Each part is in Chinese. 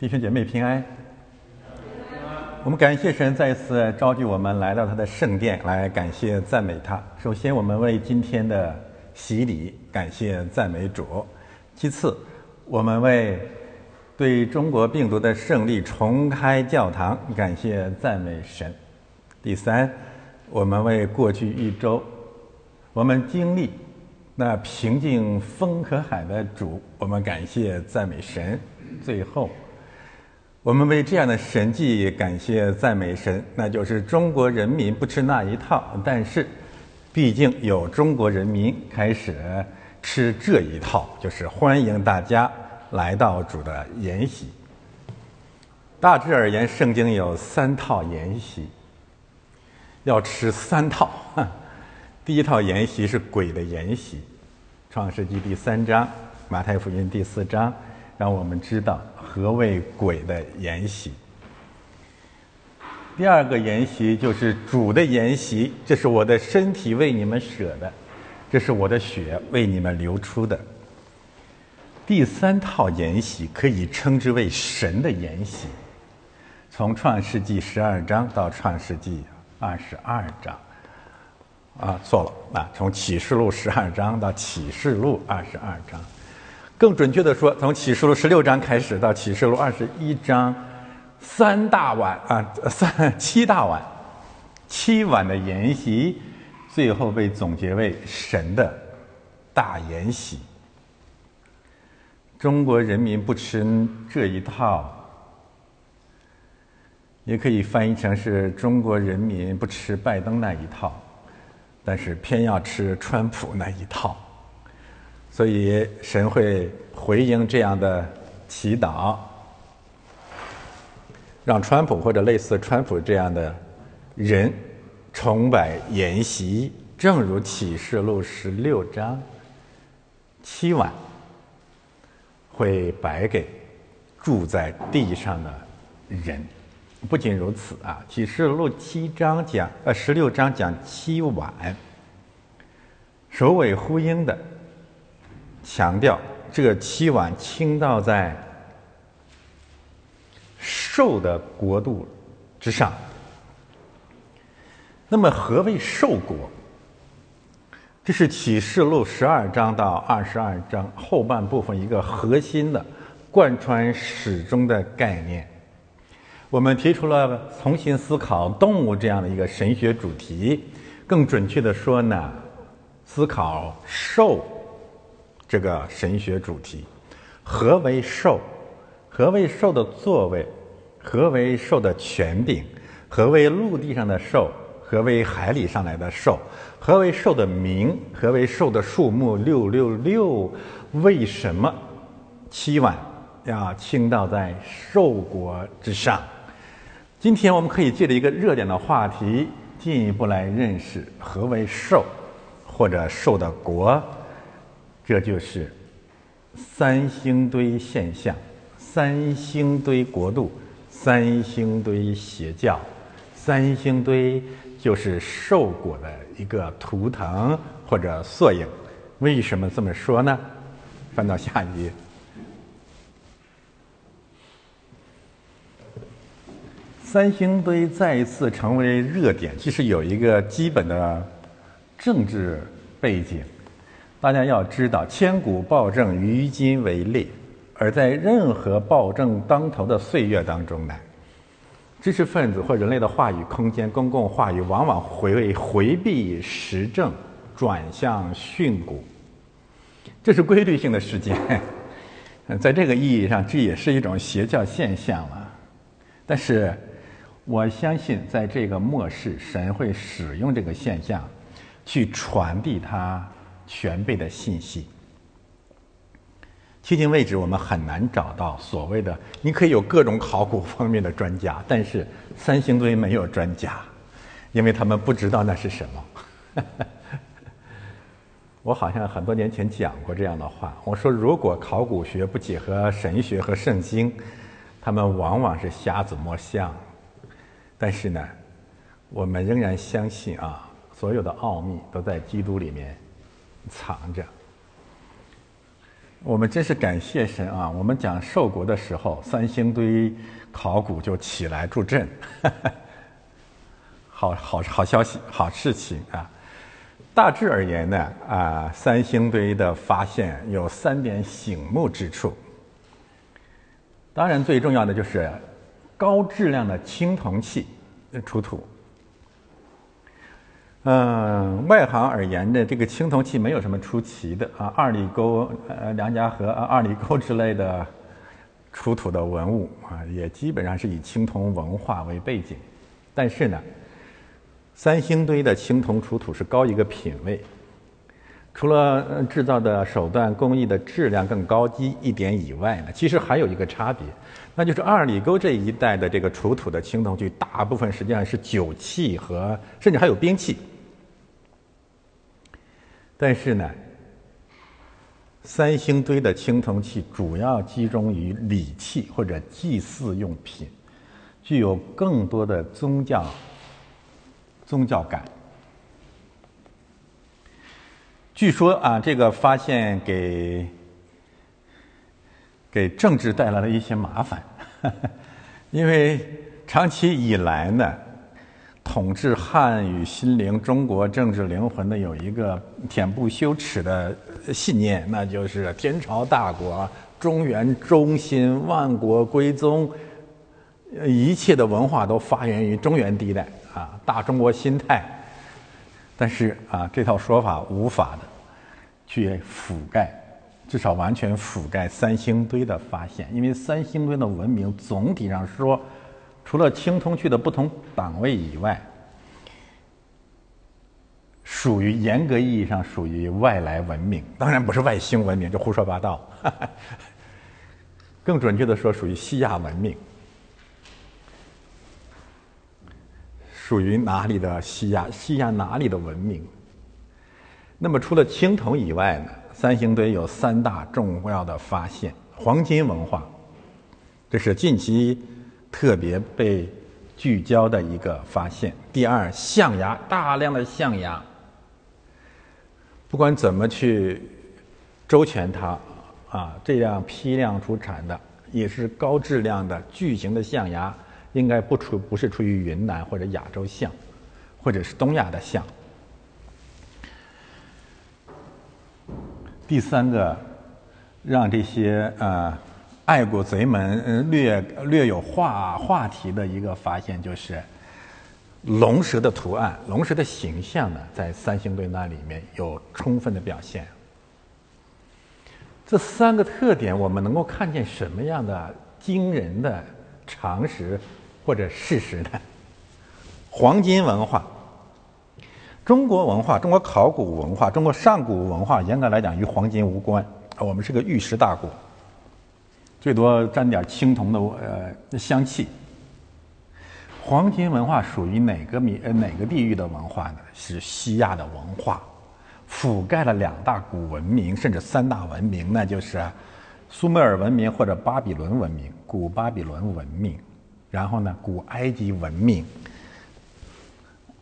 弟兄姐妹平安。我们感谢神再一次召集我们来到他的圣殿，来感谢赞美他。首先，我们为今天的洗礼感谢赞美主；其次，我们为对中国病毒的胜利重开教堂感谢赞美神；第三，我们为过去一周我们经历那平静风和海的主，我们感谢赞美神；最后。我们为这样的神迹感谢赞美神，那就是中国人民不吃那一套，但是，毕竟有中国人民开始吃这一套，就是欢迎大家来到主的筵席。大致而言，圣经有三套筵席，要吃三套。第一套筵席是鬼的筵席，创世纪第三章，马太福音第四章。让我们知道何谓鬼的筵席。第二个筵席就是主的筵席，这是我的身体为你们舍的，这是我的血为你们流出的。第三套筵席可以称之为神的筵席，从创世纪十二章到创世纪二十二章，啊，错了啊，从启示录十二章到启示录二十二章。更准确的说，从启示录十六章开始到启示录二十一章，三大碗啊，三七大碗，七碗的筵席，最后被总结为神的大筵席。中国人民不吃这一套，也可以翻译成是中国人民不吃拜登那一套，但是偏要吃川普那一套。所以神会回应这样的祈祷，让川普或者类似川普这样的人崇拜筵席，正如启示录十六章七晚会摆给住在地上的人。不仅如此啊，启示录七章讲呃十六章讲七晚，首尾呼应的。强调这个七碗倾倒在兽的国度之上。那么，何谓兽国？这是启示录十二章到二十二章后半部分一个核心的、贯穿始终的概念。我们提出了重新思考动物这样的一个神学主题，更准确的说呢，思考兽。这个神学主题，何为兽？何为兽的座位？何为兽的权柄？何为陆地上的兽？何为海里上来的兽？何为兽的名？何为兽的数目？六六六？为什么七碗要倾倒在兽国之上？今天我们可以借着一个热点的话题，进一步来认识何为兽，或者兽的国。这就是三星堆现象、三星堆国度、三星堆邪教。三星堆就是兽果的一个图腾或者缩影。为什么这么说呢？翻到下一页。三星堆再一次成为热点，其实有一个基本的政治背景。大家要知道，千古暴政于今为烈，而在任何暴政当头的岁月当中呢，知识分子或人类的话语空间、公共话语往往会回避时政，转向训诂，这是规律性的事件。在这个意义上，这也是一种邪教现象了。但是，我相信，在这个末世，神会使用这个现象，去传递它。全备的信息。迄今为止，我们很难找到所谓的你可以有各种考古方面的专家，但是三星堆没有专家，因为他们不知道那是什么。我好像很多年前讲过这样的话，我说如果考古学不结合神学和圣经，他们往往是瞎子摸象。但是呢，我们仍然相信啊，所有的奥秘都在基督里面。藏着。我们真是感谢神啊！我们讲寿国的时候，三星堆考古就起来助阵，好好好消息，好事情啊！大致而言呢，啊，三星堆的发现有三点醒目之处。当然，最重要的就是高质量的青铜器出土。嗯，外行而言的这个青铜器没有什么出奇的啊，二里沟、呃梁家河、二里沟之类的出土的文物啊，也基本上是以青铜文化为背景。但是呢，三星堆的青铜出土是高一个品位，除了制造的手段工艺的质量更高级一点以外呢，其实还有一个差别，那就是二里沟这一带的这个出土的青铜器，大部分实际上是酒器和甚至还有兵器。但是呢，三星堆的青铜器主要集中于礼器或者祭祀用品，具有更多的宗教宗教感。据说啊，这个发现给给政治带来了一些麻烦，因为长期以来呢。统治汉语心灵、中国政治灵魂的有一个恬不羞耻的信念，那就是天朝大国、中原中心、万国归宗，一切的文化都发源于中原地带啊，大中国心态。但是啊，这套说法无法的去覆盖，至少完全覆盖三星堆的发现，因为三星堆的文明总体上说。除了青铜器的不同档位以外，属于严格意义上属于外来文明，当然不是外星文明，就胡说八道。更准确的说，属于西亚文明，属于哪里的西亚？西亚哪里的文明？那么除了青铜以外呢？三星堆有三大重要的发现：黄金文化，这是近期。特别被聚焦的一个发现。第二，象牙，大量的象牙，不管怎么去周全它，啊，这样批量出产的也是高质量的巨型的象牙，应该不出不是出于云南或者亚洲象，或者是东亚的象。第三个，让这些呃。爱国贼们略略有话话题的一个发现，就是龙蛇的图案、龙蛇的形象呢，在三星堆那里面有充分的表现。这三个特点，我们能够看见什么样的惊人的常识或者事实呢？黄金文化，中国文化、中国考古文化、中国上古文化，严格来讲与黄金无关。我们是个玉石大国。最多沾点青铜的呃香气。黄金文化属于哪个民呃哪个地域的文化呢？是西亚的文化，覆盖了两大古文明，甚至三大文明，那就是苏美尔文明或者巴比伦文明，古巴比伦文明，然后呢，古埃及文明，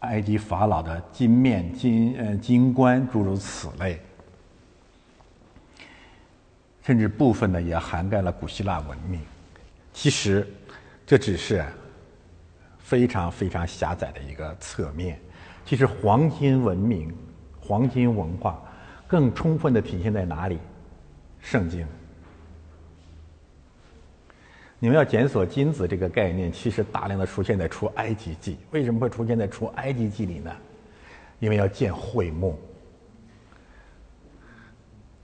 埃及法老的金面金呃金冠诸如此类。甚至部分呢也涵盖了古希腊文明，其实这只是非常非常狭窄的一个侧面。其实黄金文明、黄金文化更充分的体现在哪里？圣经。你们要检索金子这个概念，其实大量的出现在出埃及记。为什么会出现在出埃及记里呢？因为要建会幕。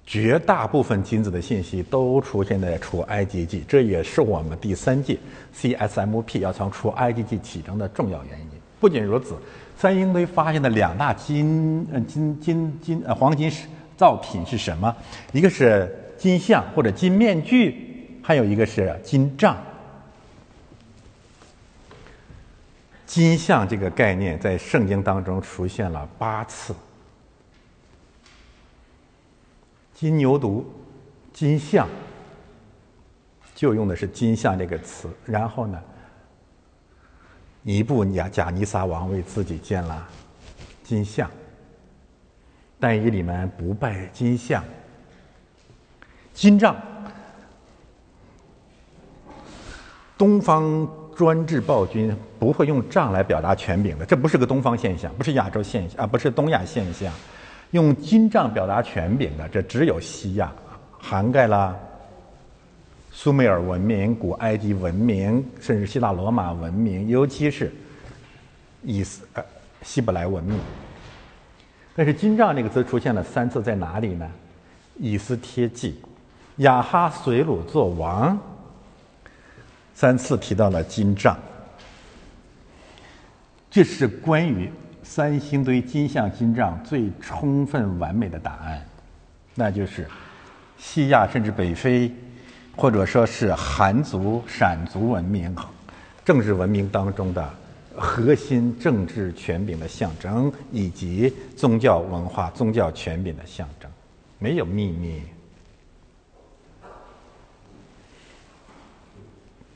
绝大部分金子的信息都出现在《出埃及记》，这也是我们第三届 CSMP 要从《出埃及记》启程的重要原因。不仅如此，三星堆发现的两大金呃金金金呃黄金造品是什么？一个是金像或者金面具，还有一个是金杖。金像这个概念在圣经当中出现了八次。金牛犊、金象，就用的是“金象”这个词。然后呢，尼布贾贾尼撒王为自己建了金像。但以理们不拜金像，金杖，东方专制暴君不会用杖来表达权柄的，这不是个东方现象，不是亚洲现象啊，不是东亚现象。用金杖表达权柄的，这只有西亚，涵盖了苏美尔文明、古埃及文明，甚至希腊罗马文明，尤其是以斯呃希伯来文明。但是“金杖”这个词出现了三次，在哪里呢？以斯帖记、亚哈随鲁作王，三次提到了金杖。这是关于。三星堆金像金杖最充分完美的答案，那就是西亚甚至北非，或者说是韩族、闪族文明、政治文明当中的核心政治权柄的象征，以及宗教文化、宗教权柄的象征，没有秘密。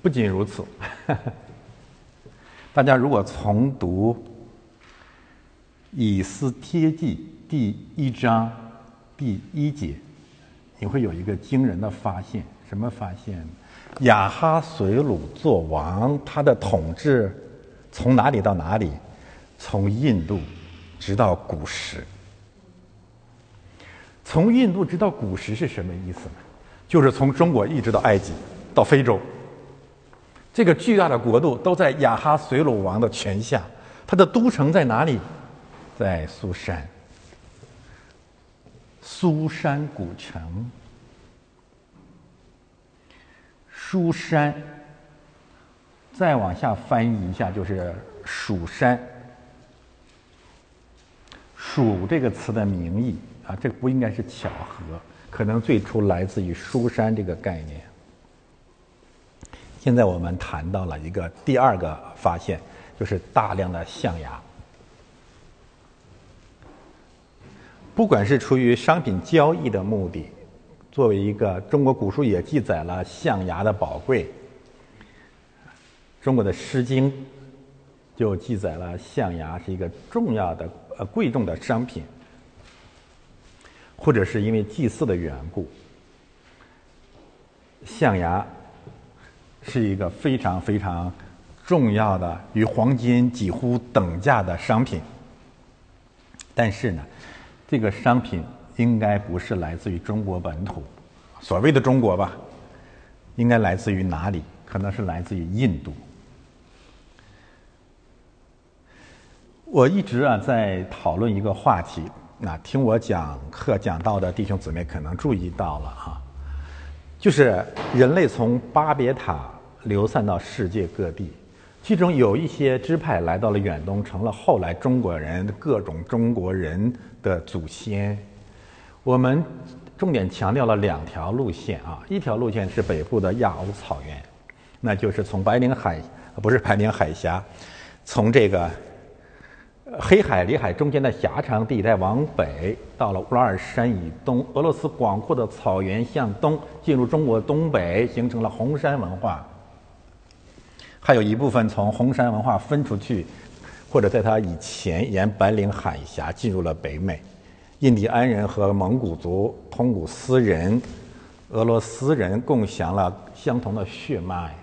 不仅如此，大家如果重读。以斯帖记第一章第一节，你会有一个惊人的发现。什么发现？亚哈随鲁做王，他的统治从哪里到哪里？从印度直到古时。从印度直到古时是什么意思呢？就是从中国一直到埃及，到非洲。这个巨大的国度都在亚哈随鲁王的权下。他的都城在哪里？在苏山，苏山古城，苏山，再往下翻译一下就是蜀山。蜀这个词的名义啊，这不应该是巧合，可能最初来自于苏山这个概念。现在我们谈到了一个第二个发现，就是大量的象牙。不管是出于商品交易的目的，作为一个中国古书也记载了象牙的宝贵。中国的《诗经》就记载了象牙是一个重要的呃贵重的商品，或者是因为祭祀的缘故，象牙是一个非常非常重要的与黄金几乎等价的商品。但是呢？这个商品应该不是来自于中国本土，所谓的中国吧，应该来自于哪里？可能是来自于印度。我一直啊在讨论一个话题，那听我讲课讲到的弟兄姊妹可能注意到了哈，就是人类从巴别塔流散到世界各地，其中有一些支派来到了远东，成了后来中国人各种中国人。的祖先，我们重点强调了两条路线啊，一条路线是北部的亚欧草原，那就是从白令海，不是白令海峡，从这个黑海、里海中间的狭长地带往北，到了乌拉尔山以东，俄罗斯广阔的草原向东，进入中国东北，形成了红山文化。还有一部分从红山文化分出去。或者在它以前沿白令海峡进入了北美，印第安人和蒙古族、通古斯人、俄罗斯人共享了相同的血脉。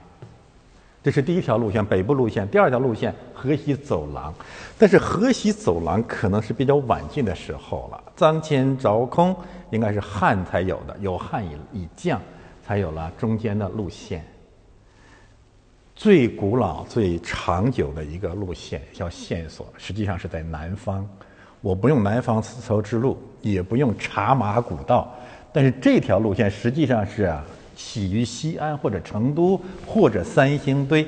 这是第一条路线，北部路线。第二条路线，河西走廊。但是河西走廊可能是比较晚近的时候了。张骞凿空应该是汉才有的，有汉以以降，才有了中间的路线。最古老、最长久的一个路线叫线索，实际上是在南方。我不用南方丝绸之路，也不用茶马古道，但是这条路线实际上是啊，起于西安或者成都或者三星堆，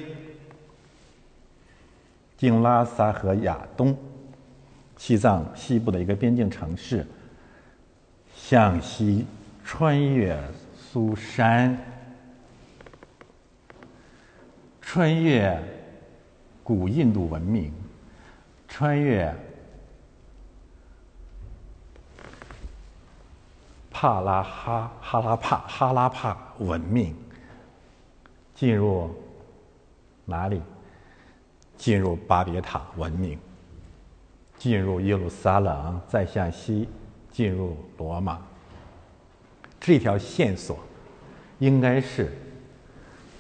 经拉萨和亚东，西藏西部的一个边境城市，向西穿越苏山。穿越古印度文明，穿越帕拉哈哈拉帕哈拉帕文明，进入哪里？进入巴别塔文明，进入耶路撒冷，再向西进入罗马。这条线索应该是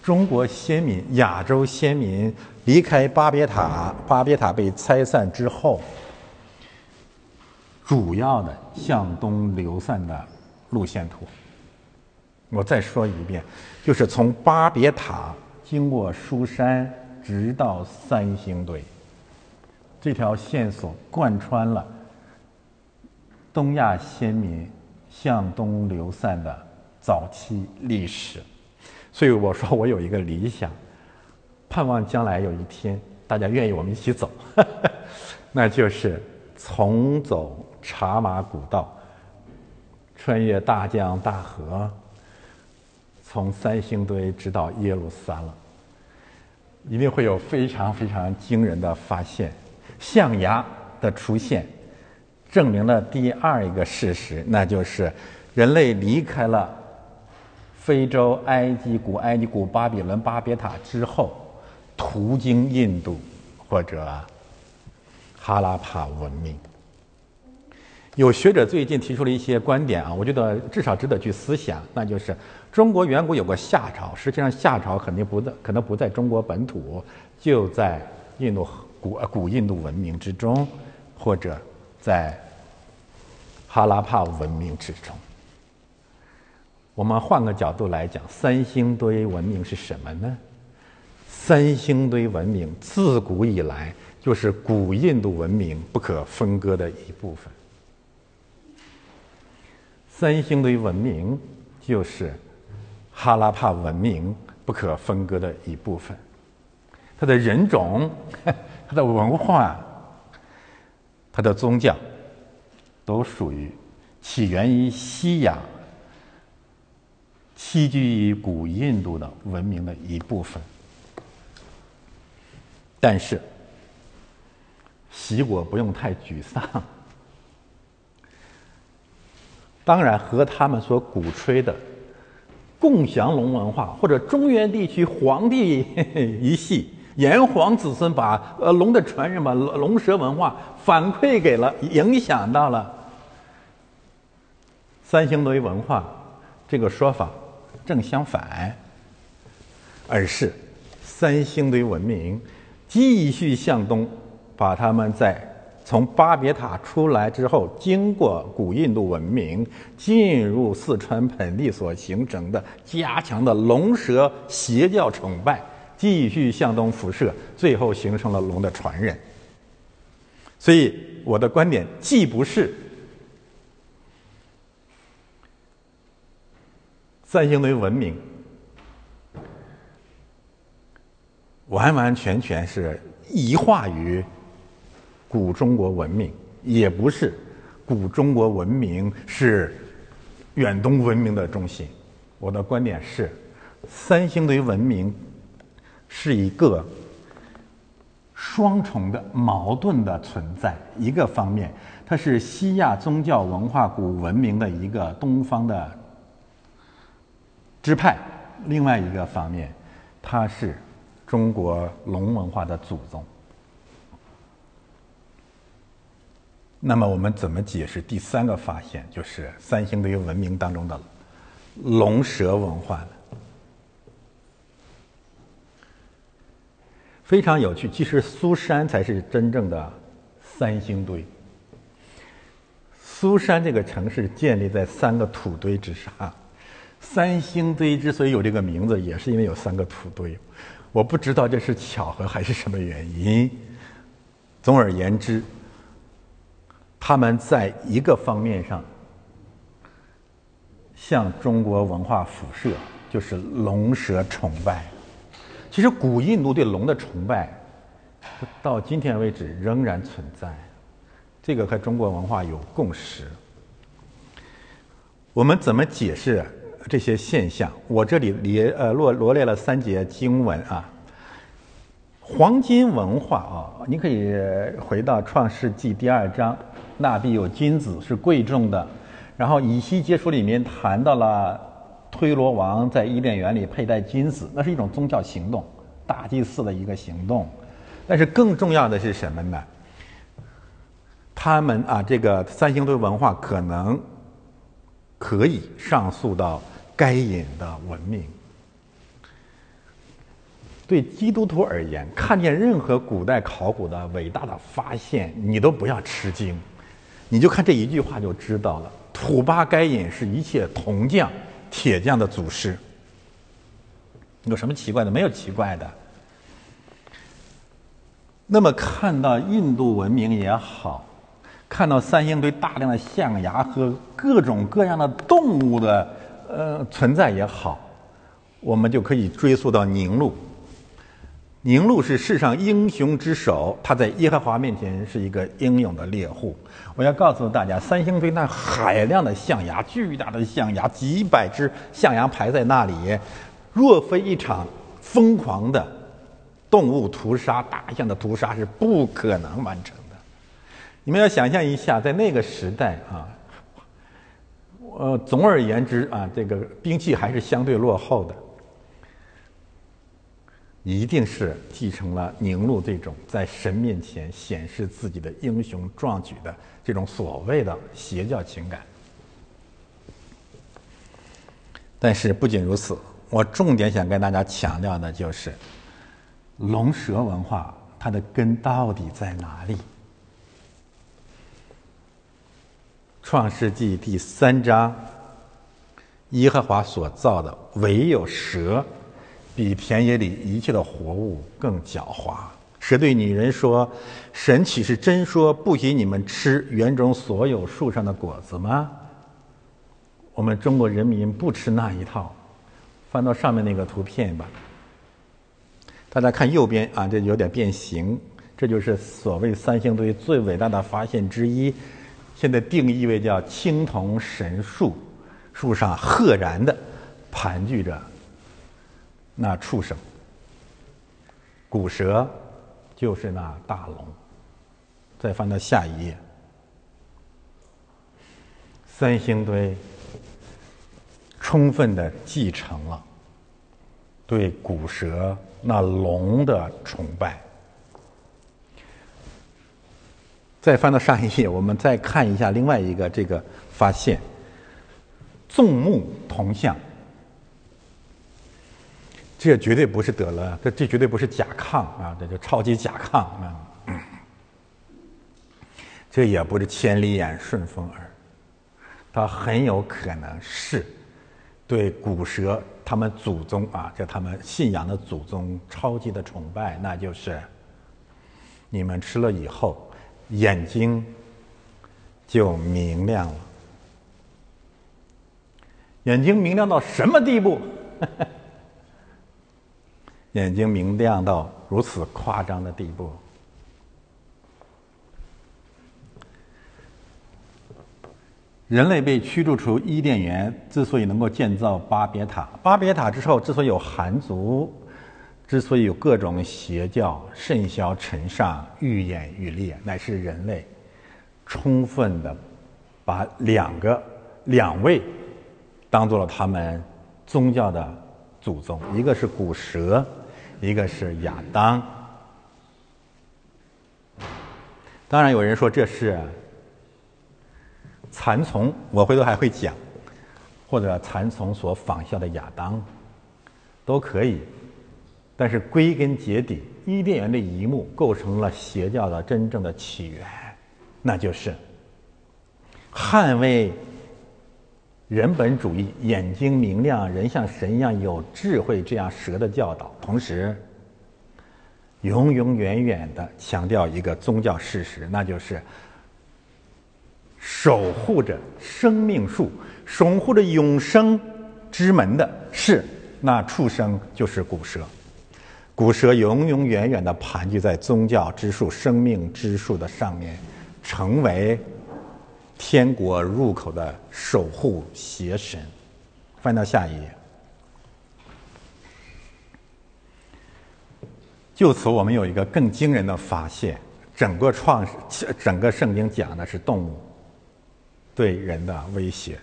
中国先民、亚洲先民离开巴别塔，巴别塔被拆散之后，主要的向东流散的路线图。我再说一遍，就是从巴别塔经过书山，直到三星堆，这条线索贯穿了东亚先民向东流散的早期历史。所以我说，我有一个理想，盼望将来有一天大家愿意我们一起走，那就是重走茶马古道，穿越大江大河。从三星堆直到耶路撒冷，一定会有非常非常惊人的发现。象牙的出现，证明了第二一个事实，那就是人类离开了非洲、埃及、古埃及、古巴比伦、巴别塔之后，途经印度或者哈拉帕文明。有学者最近提出了一些观点啊，我觉得至少值得去思想，那就是中国远古有个夏朝，实际上夏朝肯定不在，可能不在中国本土，就在印度古古印度文明之中，或者在哈拉帕文明之中。我们换个角度来讲，三星堆文明是什么呢？三星堆文明自古以来就是古印度文明不可分割的一部分。三星堆文明就是哈拉帕文明不可分割的一部分，它的人种、它的文化、它的宗教，都属于起源于西亚、栖居于古印度的文明的一部分。但是，习果不用太沮丧。当然，和他们所鼓吹的共享龙文化，或者中原地区皇帝一系炎黄子孙把呃龙的传人把龙蛇文化反馈给了，影响到了三星堆文化这个说法正相反，而是三星堆文明继续向东，把他们在。从巴别塔出来之后，经过古印度文明，进入四川盆地所形成的加强的龙蛇邪教崇拜，继续向东辐射，最后形成了龙的传人。所以，我的观点既不是三星堆文明完完全全是异化于。古中国文明也不是，古中国文明是远东文明的中心。我的观点是，三星堆文明是一个双重的矛盾的存在。一个方面，它是西亚宗教文化古文明的一个东方的支派；另外一个方面，它是中国龙文化的祖宗。那么我们怎么解释第三个发现，就是三星堆文明当中的龙蛇文化呢？非常有趣，其实苏山才是真正的三星堆。苏山这个城市建立在三个土堆之上，三星堆之所以有这个名字，也是因为有三个土堆。我不知道这是巧合还是什么原因。总而言之。他们在一个方面上向中国文化辐射，就是龙蛇崇拜。其实古印度对龙的崇拜，到今天为止仍然存在，这个和中国文化有共识。我们怎么解释这些现象？我这里列呃罗罗列了三节经文啊。黄金文化啊，你可以回到《创世纪》第二章。那必有金子是贵重的，然后以西结书里面谈到了推罗王在伊甸园里佩戴金子，那是一种宗教行动，大祭司的一个行动。但是更重要的是什么呢？他们啊，这个三星堆文化可能可以上溯到该隐的文明。对基督徒而言，看见任何古代考古的伟大的发现，你都不要吃惊，你就看这一句话就知道了：土巴该隐是一切铜匠、铁匠的祖师。有什么奇怪的？没有奇怪的。那么看到印度文明也好，看到三星堆大量的象牙和各种各样的动物的呃存在也好，我们就可以追溯到宁禄。宁禄是世上英雄之首，他在耶和华面前是一个英勇的猎户。我要告诉大家，三星堆那海量的象牙，巨大的象牙，几百只象牙排在那里，若非一场疯狂的动物屠杀、大象的屠杀，是不可能完成的。你们要想象一下，在那个时代啊，呃，总而言之啊，这个兵器还是相对落后的。一定是继承了宁禄这种在神面前显示自己的英雄壮举的这种所谓的邪教情感。但是不仅如此，我重点想跟大家强调的就是，龙蛇文化它的根到底在哪里？创世纪第三章，耶和华所造的唯有蛇。比田野里一切的活物更狡猾。蛇对女人说：“神岂是真说不许你们吃园中所有树上的果子吗？”我们中国人民不吃那一套。翻到上面那个图片吧，大家看右边啊，这有点变形。这就是所谓三星堆最伟大的发现之一，现在定义为叫青铜神树，树上赫然的盘踞着。那畜生，古蛇就是那大龙。再翻到下一页，三星堆充分的继承了对古蛇那龙的崇拜。再翻到上一页，我们再看一下另外一个这个发现：纵目铜像。这绝对不是得了，这这绝对不是甲亢啊！这就超级甲亢啊！这也不是千里眼、顺风耳，它很有可能是对古蛇他们祖宗啊，就他们信仰的祖宗超级的崇拜，那就是你们吃了以后眼睛就明亮了，眼睛明亮到什么地步？眼睛明亮到如此夸张的地步，人类被驱逐出伊甸园，之所以能够建造巴别塔，巴别塔之后之所以有寒族，之所以有各种邪教甚嚣尘上、愈演愈烈，乃是人类充分的把两个两位当做了他们宗教的祖宗，一个是古蛇。一个是亚当，当然有人说这是蚕丛，我回头还会讲，或者蚕丛所仿效的亚当，都可以。但是归根结底，伊甸园的一幕构成了邪教的真正的起源，那就是捍卫人本主义，眼睛明亮，人像神一样有智慧，这样蛇的教导。同时，永永远远的强调一个宗教事实，那就是守护着生命树、守护着永生之门的是那畜生，就是古蛇。古蛇永永远远的盘踞在宗教之树、生命之树的上面，成为天国入口的守护邪神。翻到下一页。就此，我们有一个更惊人的发现：整个创整个圣经讲的是动物对人的威胁，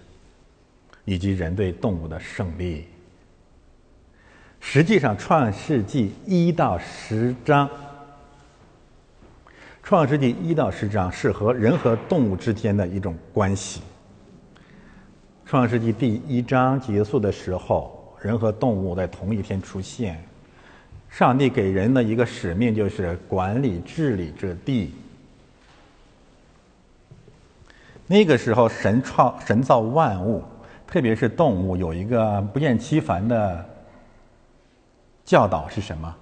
以及人对动物的胜利。实际上，《创世纪》一到十章，《创世纪》一到十章是和人和动物之间的一种关系。创世纪第一章结束的时候，人和动物在同一天出现。上帝给人的一个使命就是管理治理这地。那个时候，神创神造万物，特别是动物，有一个不厌其烦的教导是什么？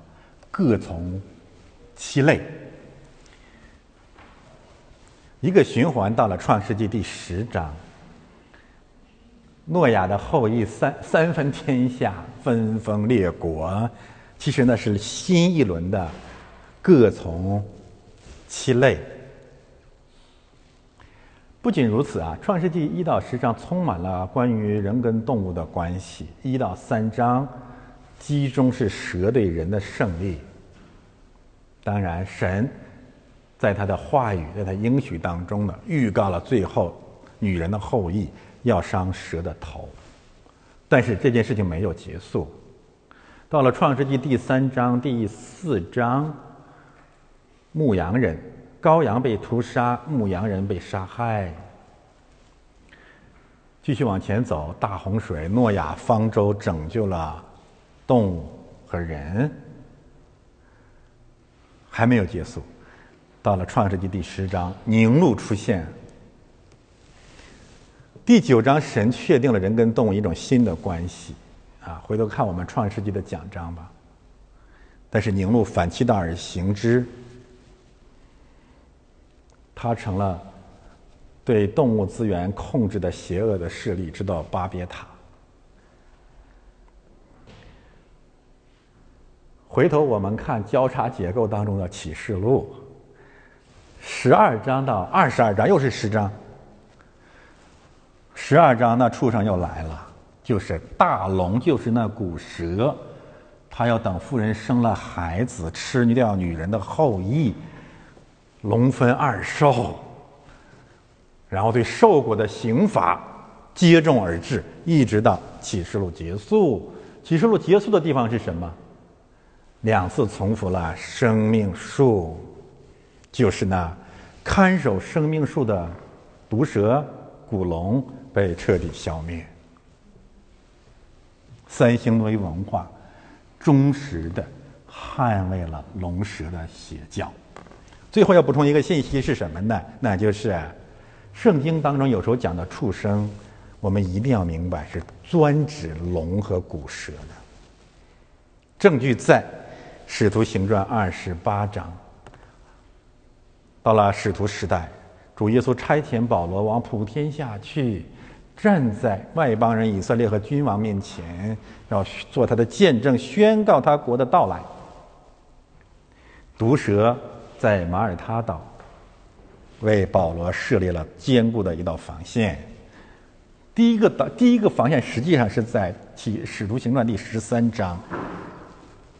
各从其类。一个循环到了创世纪第十章。诺亚的后裔三三分天下，分封列国。其实呢，是新一轮的各从其类。不仅如此啊，《创世纪》一到十章充满了关于人跟动物的关系。一到三章，集中是蛇对人的胜利。当然，神在他的话语、在他应许当中呢，预告了最后女人的后裔。要伤蛇的头，但是这件事情没有结束。到了创世纪第三章第四章，牧羊人羔羊被屠杀，牧羊人被杀害。继续往前走，大洪水，诺亚方舟拯救了动物和人，还没有结束。到了创世纪第十章，凝露出现。第九章，神确定了人跟动物一种新的关系，啊，回头看我们创世纪的讲章吧。但是宁路反其道而行之，他成了对动物资源控制的邪恶的势力，直到巴别塔。回头我们看交叉结构当中的启示录，十二章到二十二章又是十章。十二章，那畜生又来了，就是大龙，就是那古蛇，他要等妇人生了孩子，吃掉女人的后裔，龙分二兽，然后对受过的刑罚接踵而至，一直到启示录结束。启示录结束的地方是什么？两次重复了生命树，就是那看守生命树的毒蛇古龙。被彻底消灭。三星堆文化忠实的捍卫了龙蛇的邪教。最后要补充一个信息是什么呢？那就是圣经当中有时候讲的畜生，我们一定要明白是专指龙和古蛇的。证据在《使徒行传》二十八章。到了使徒时代，主耶稣差遣保罗往普天下去。站在外邦人以色列和君王面前，要做他的见证，宣告他国的到来。毒蛇在马耳他岛为保罗设立了坚固的一道防线。第一个岛，第一个防线实际上是在《启使徒行传》第十三章，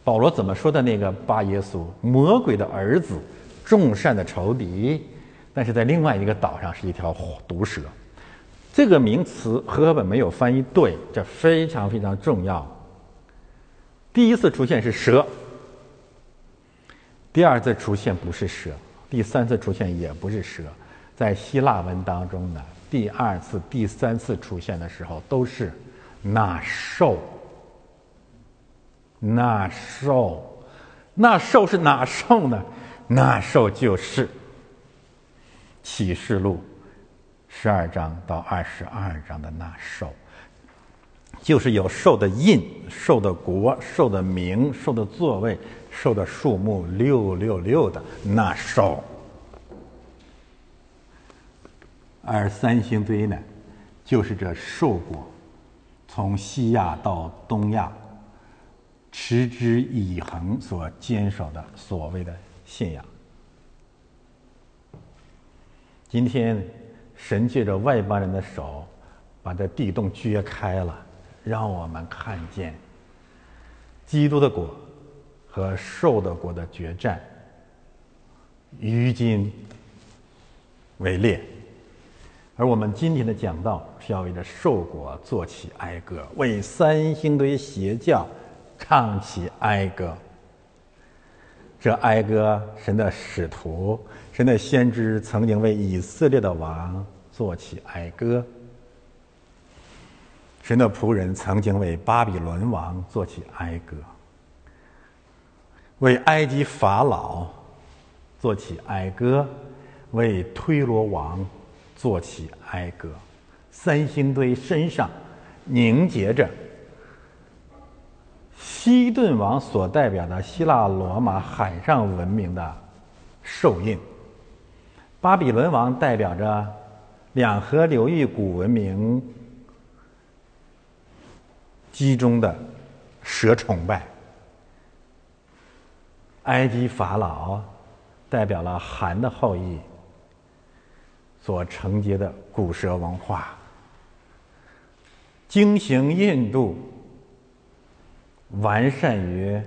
保罗怎么说的？那个巴耶稣，魔鬼的儿子，众善的仇敌。但是在另外一个岛上是一条毒蛇。这个名词和合本没有翻译对，这非常非常重要。第一次出现是蛇，第二次出现不是蛇，第三次出现也不是蛇。在希腊文当中呢，第二次、第三次出现的时候都是那兽。那兽，那兽是哪兽呢？那兽就是启示录。十二章到二十二章的那兽，就是有兽的印、兽的国、兽的名、兽的座位、兽的数目六六六的那兽。而三星堆呢，就是这兽国从西亚到东亚持之以恒所坚守的所谓的信仰。今天。神借着外邦人的手，把这地洞掘开了，让我们看见基督的国和受的国的决战，于今为烈。而我们今天的讲道是要为这受国做起哀歌，为三星堆邪教唱起哀歌。这哀歌，神的使徒。神的先知曾经为以色列的王做起哀歌。神的仆人曾经为巴比伦王做起哀歌，为埃及法老做起哀歌，为推罗王做起哀歌。三星堆身上凝结着西顿王所代表的希腊罗马海上文明的兽印，巴比伦王代表着两河流域古文明。集中的蛇崇拜，埃及法老代表了韩的后裔所承接的古蛇文化，经行印度，完善于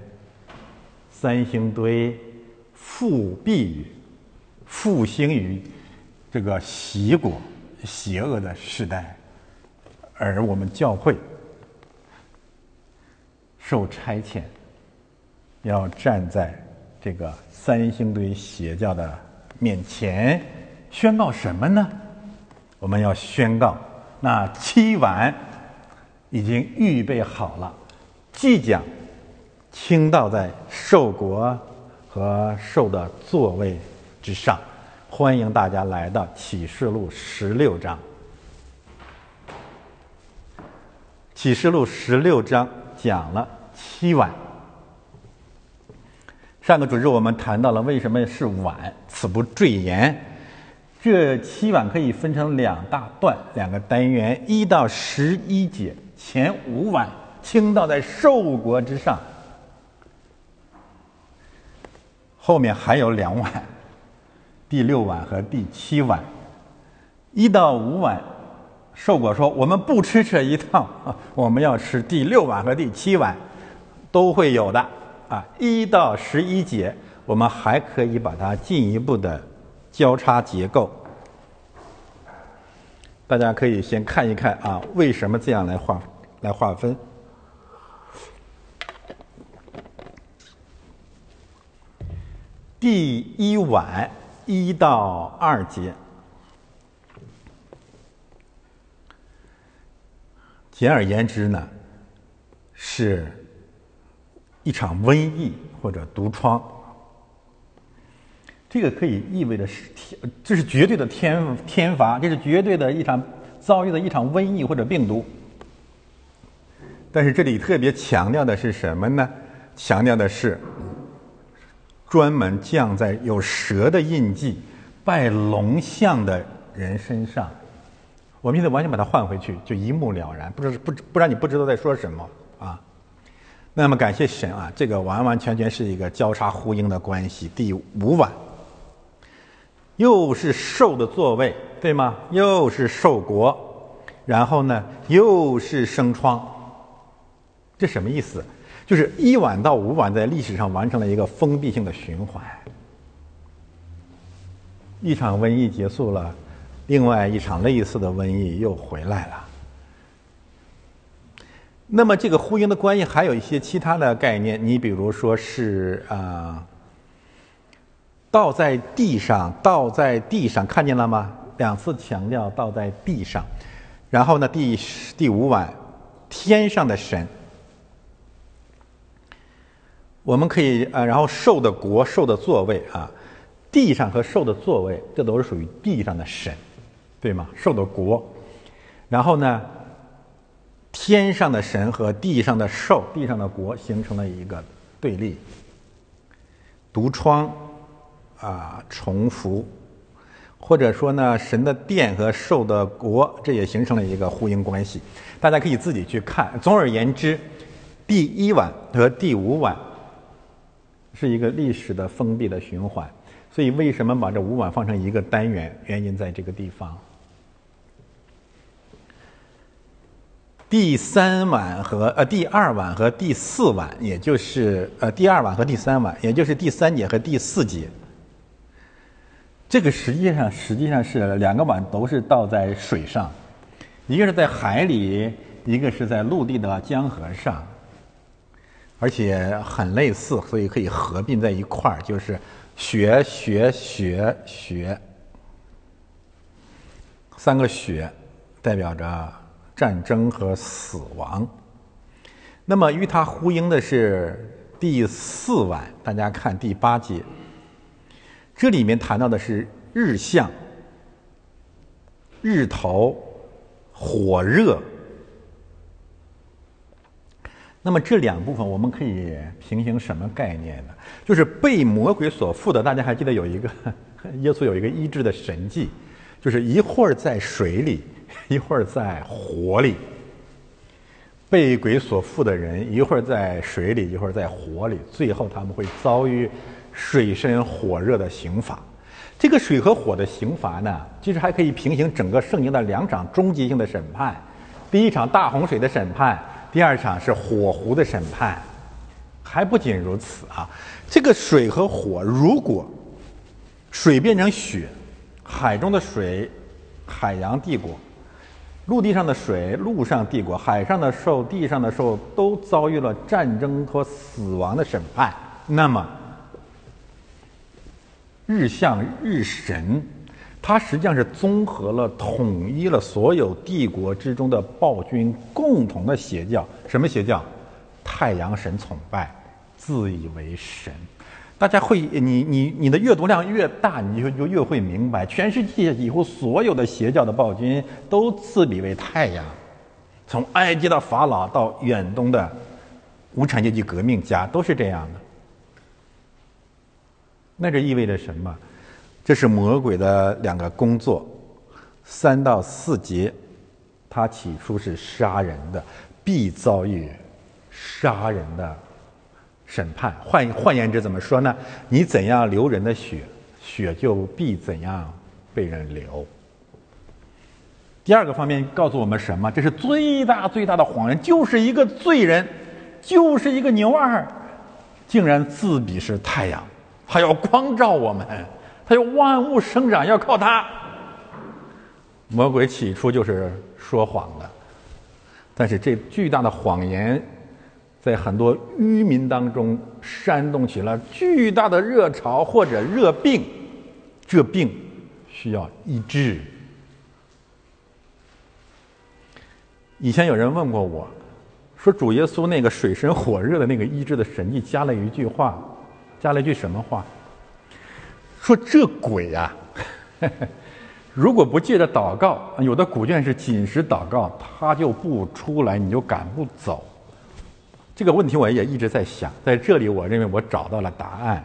三星堆，复辟于复兴于这个习国邪恶的时代，而我们教会。受差遣，要站在这个三星堆邪教的面前，宣告什么呢？我们要宣告，那七碗已经预备好了，即将倾倒在寿国和寿的座位之上。欢迎大家来到启示录十六章。启示录十六章讲了。七碗。上个主日我们谈到了为什么是碗，此不赘言。这七碗可以分成两大段，两个单元，一到十一节，前五碗倾倒在兽国之上，后面还有两碗，第六碗和第七碗，一到五碗，兽国说我们不吃这一套，我们要吃第六碗和第七碗。都会有的啊，一到十一节，我们还可以把它进一步的交叉结构。大家可以先看一看啊，为什么这样来划来划分？第一晚一到二节，简而言之呢，是。一场瘟疫或者毒疮，这个可以意味着是天，这是绝对的天天罚，这是绝对的一场遭遇的一场瘟疫或者病毒。但是这里特别强调的是什么呢？强调的是专门降在有蛇的印记、拜龙像的人身上。我们现在完全把它换回去，就一目了然，不知不不然你不知道在说什么啊。那么感谢神啊，这个完完全全是一个交叉呼应的关系。第五晚，又是兽的座位，对吗？又是兽国，然后呢，又是生疮。这什么意思？就是一晚到五晚在历史上完成了一个封闭性的循环。一场瘟疫结束了，另外一场类似的瘟疫又回来了。那么这个呼应的关系还有一些其他的概念，你比如说是啊，倒在地上，倒在地上，看见了吗？两次强调倒在地上，然后呢，第第五晚，天上的神，我们可以呃，然后兽的国，兽的座位啊，地上和兽的座位，这都是属于地上的神，对吗？兽的国，然后呢？天上的神和地上的兽、地上的国形成了一个对立，独窗啊，重复，或者说呢，神的殿和兽的国，这也形成了一个呼应关系。大家可以自己去看。总而言之，第一晚和第五晚是一个历史的封闭的循环。所以，为什么把这五碗放成一个单元？原因在这个地方。第三碗和呃第二碗和第四碗，也就是呃第二碗和第三碗，也就是第三节和第四节。这个实际上实际上是两个碗都是倒在水上，一个是在海里，一个是在陆地的江河上，而且很类似，所以可以合并在一块儿，就是血血血血三个血，代表着。战争和死亡。那么与它呼应的是第四晚，大家看第八节，这里面谈到的是日向、日头、火热。那么这两部分我们可以平行什么概念呢？就是被魔鬼所附的。大家还记得有一个 耶稣有一个医治的神迹，就是一会儿在水里，一会儿在火里。被鬼所附的人，一会儿在水里，一会儿在火里，最后他们会遭遇水深火热的刑罚。这个水和火的刑罚呢，其实还可以平行整个圣经的两场终极性的审判：第一场大洪水的审判。第二场是火湖的审判，还不仅如此啊！这个水和火，如果水变成雪，海中的水，海洋帝国；陆地上的水，陆上帝国；海上的兽，地上的兽，都遭遇了战争和死亡的审判。那么，日向日神。它实际上是综合了、统一了所有帝国之中的暴君共同的邪教。什么邪教？太阳神崇拜，自以为神。大家会，你你你的阅读量越大，你就就越会明白，全世界几乎所有的邪教的暴君都自比为太阳。从埃及的法老到远东的无产阶级革命家，都是这样的。那这意味着什么？这是魔鬼的两个工作，三到四节，他起初是杀人的，必遭遇杀人的审判。换换言之，怎么说呢？你怎样流人的血，血就必怎样被人流。第二个方面告诉我们什么？这是最大最大的谎言，就是一个罪人，就是一个牛二，竟然自比是太阳，还要光照我们。他有万物生长要靠他。魔鬼起初就是说谎的，但是这巨大的谎言，在很多愚民当中煽动起了巨大的热潮或者热病，这病需要医治。以前有人问过我，说主耶稣那个水深火热的那个医治的神迹，加了一句话，加了一句什么话？说这鬼呀，如果不借着祷告，有的古卷是紧时祷告，他就不出来，你就赶不走。这个问题我也一直在想，在这里我认为我找到了答案。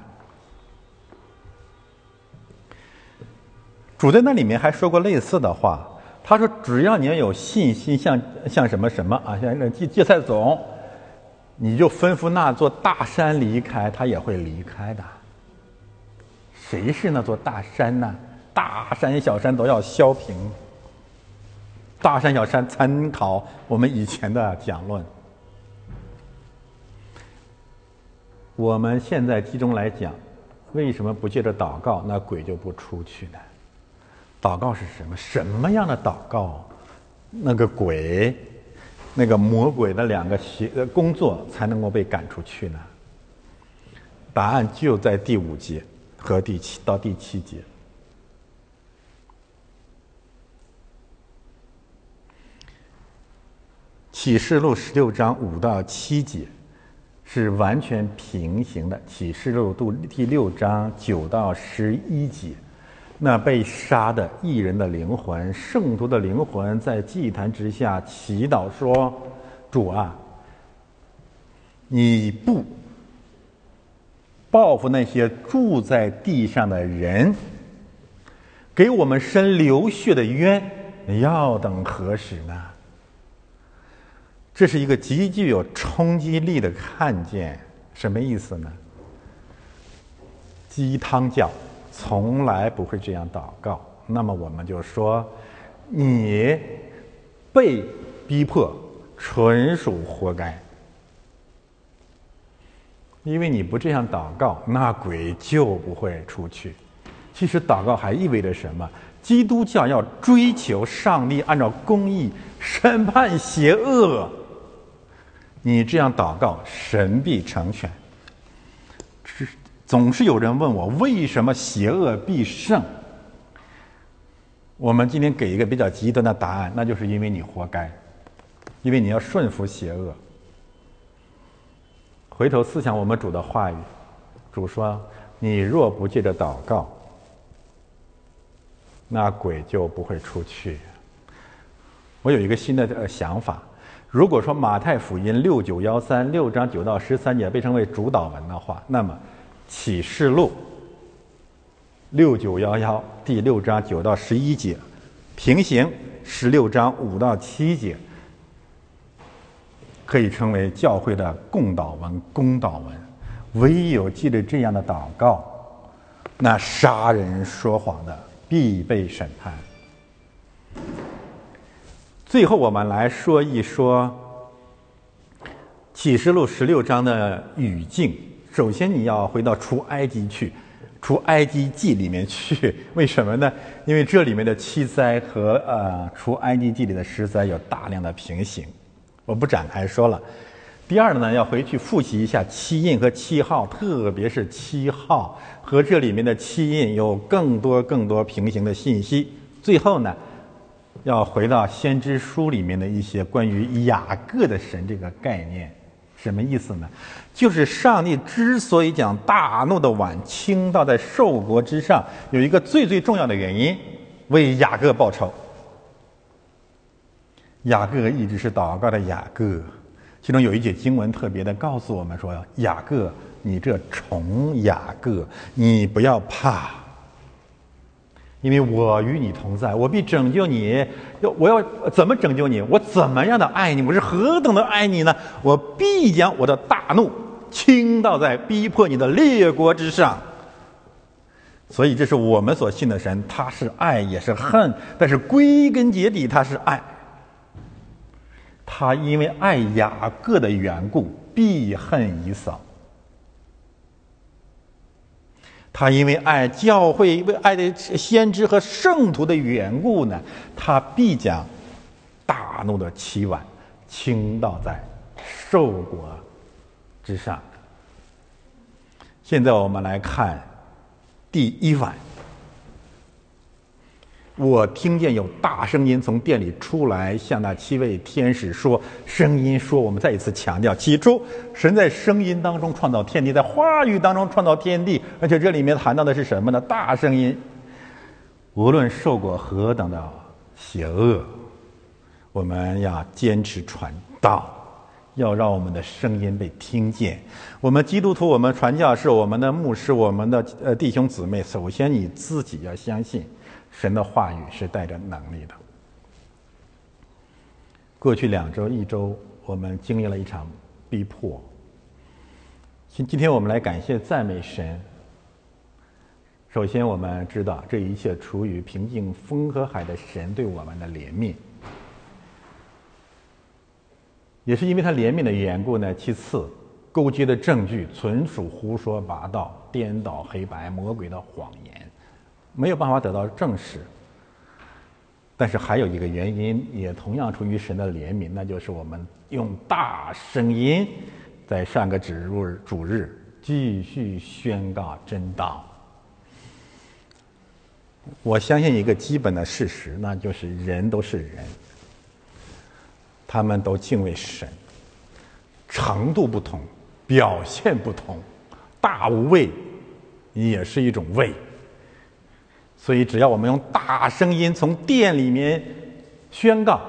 主在那里面还说过类似的话，他说：“只要你要有信心，像像什么什么啊，像那芥芥菜总，你就吩咐那座大山离开，他也会离开的。”谁是那座大山呢？大山小山都要削平。大山小山参考我们以前的讲论。我们现在集中来讲，为什么不借着祷告，那鬼就不出去呢？祷告是什么？什么样的祷告，那个鬼，那个魔鬼的两个邪呃工作才能够被赶出去呢？答案就在第五节。和第七到第七节，《启示录》十六章五到七节是完全平行的，《启示录》第第六章九到十一节，那被杀的异人的灵魂、圣徒的灵魂，在祭坛之下祈祷说：“主啊，你不。”报复那些住在地上的人，给我们伸流血的冤，要等何时呢？这是一个极具有冲击力的看见，什么意思呢？鸡汤教从来不会这样祷告。那么我们就说，你被逼迫，纯属活该。因为你不这样祷告，那鬼就不会出去。其实祷告还意味着什么？基督教要追求上帝按照公义审判邪恶。你这样祷告，神必成全。是总是有人问我，为什么邪恶必胜？我们今天给一个比较极端的答案，那就是因为你活该。因为你要顺服邪恶。回头思想我们主的话语，主说：“你若不借着祷告，那鬼就不会出去。”我有一个新的呃想法，如果说马太福音六九幺三六章九到十三节被称为主导文的话，那么启示录六九幺幺第六章九到十一节平行十六章五到七节。可以称为教会的共祷文、公祷文。唯有记得这样的祷告，那杀人说谎的必被审判。最后，我们来说一说启示录十六章的语境。首先，你要回到出埃及去，出埃及记里面去。为什么呢？因为这里面的七灾和呃出埃及记里的十灾有大量的平行。我不展开说了。第二呢，要回去复习一下七印和七号，特别是七号和这里面的七印有更多更多平行的信息。最后呢，要回到先知书里面的一些关于雅各的神这个概念，什么意思呢？就是上帝之所以将大怒的碗倾倒在兽国之上，有一个最最重要的原因，为雅各报仇。雅各一直是祷告的雅各，其中有一节经文特别的告诉我们说：“雅各，你这虫雅各，你不要怕，因为我与你同在，我必拯救你。要我要怎么拯救你？我怎么样的爱你？我是何等的爱你呢？我必将我的大怒倾倒在逼迫你的列国之上。所以，这是我们所信的神，他是爱也是恨，但是归根结底，他是爱。”他因为爱雅各的缘故，必恨以扫；他因为爱教会、为爱的先知和圣徒的缘故呢，他必将大怒的七碗倾倒在兽国之上。现在我们来看第一碗。我听见有大声音从店里出来，向那七位天使说：“声音说，我们再一次强调，起初神在声音当中创造天地，在话语当中创造天地，而且这里面谈到的是什么呢？大声音。无论受过何等的邪恶，我们要坚持传道，要让我们的声音被听见。我们基督徒，我们传教士，我们的牧师，我们的呃弟兄姊妹，首先你自己要相信。”神的话语是带着能力的。过去两周、一周，我们经历了一场逼迫。今今天我们来感谢、赞美神。首先，我们知道这一切出于平静风和海的神对我们的怜悯，也是因为他怜悯的缘故呢。其次，勾结的证据纯属胡说八道、颠倒黑白、魔鬼的谎言。没有办法得到证实，但是还有一个原因，也同样出于神的怜悯，那就是我们用大声音在上个主日主日继续宣告真道。我相信一个基本的事实，那就是人都是人，他们都敬畏神，程度不同，表现不同，大无畏也是一种畏。所以，只要我们用大声音从殿里面宣告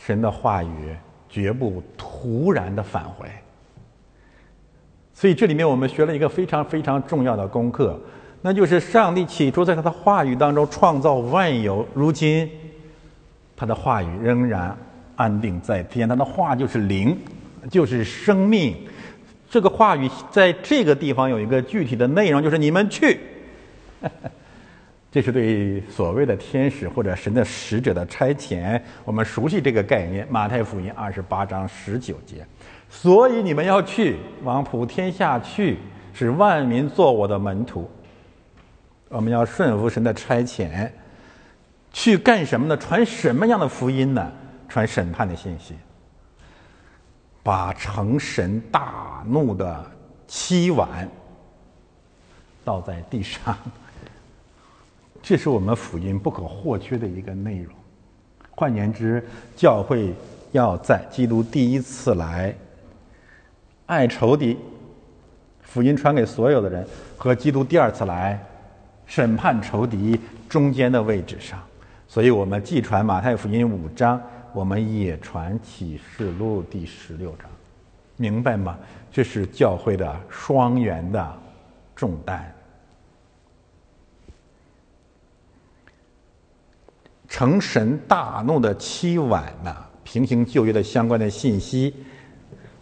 神的话语，绝不突然的返回。所以，这里面我们学了一个非常非常重要的功课，那就是上帝起初在他的话语当中创造万有，如今他的话语仍然安定在天，他的话就是灵，就是生命。这个话语在这个地方有一个具体的内容，就是你们去。这是对所谓的天使或者神的使者的差遣。我们熟悉这个概念，《马太福音》二十八章十九节。所以你们要去，往普天下去，使万民做我的门徒。我们要顺服神的差遣，去干什么呢？传什么样的福音呢？传审判的信息。把成神大怒的七碗倒在地上，这是我们福音不可或缺的一个内容。换言之，教会要在基督第一次来爱仇敌，福音传给所有的人，和基督第二次来审判仇敌中间的位置上。所以，我们既传马太福音五章，我们也传启示录第十六章，明白吗？这是教会的双元的重担。成神大怒的七晚呢？平行旧约的相关的信息，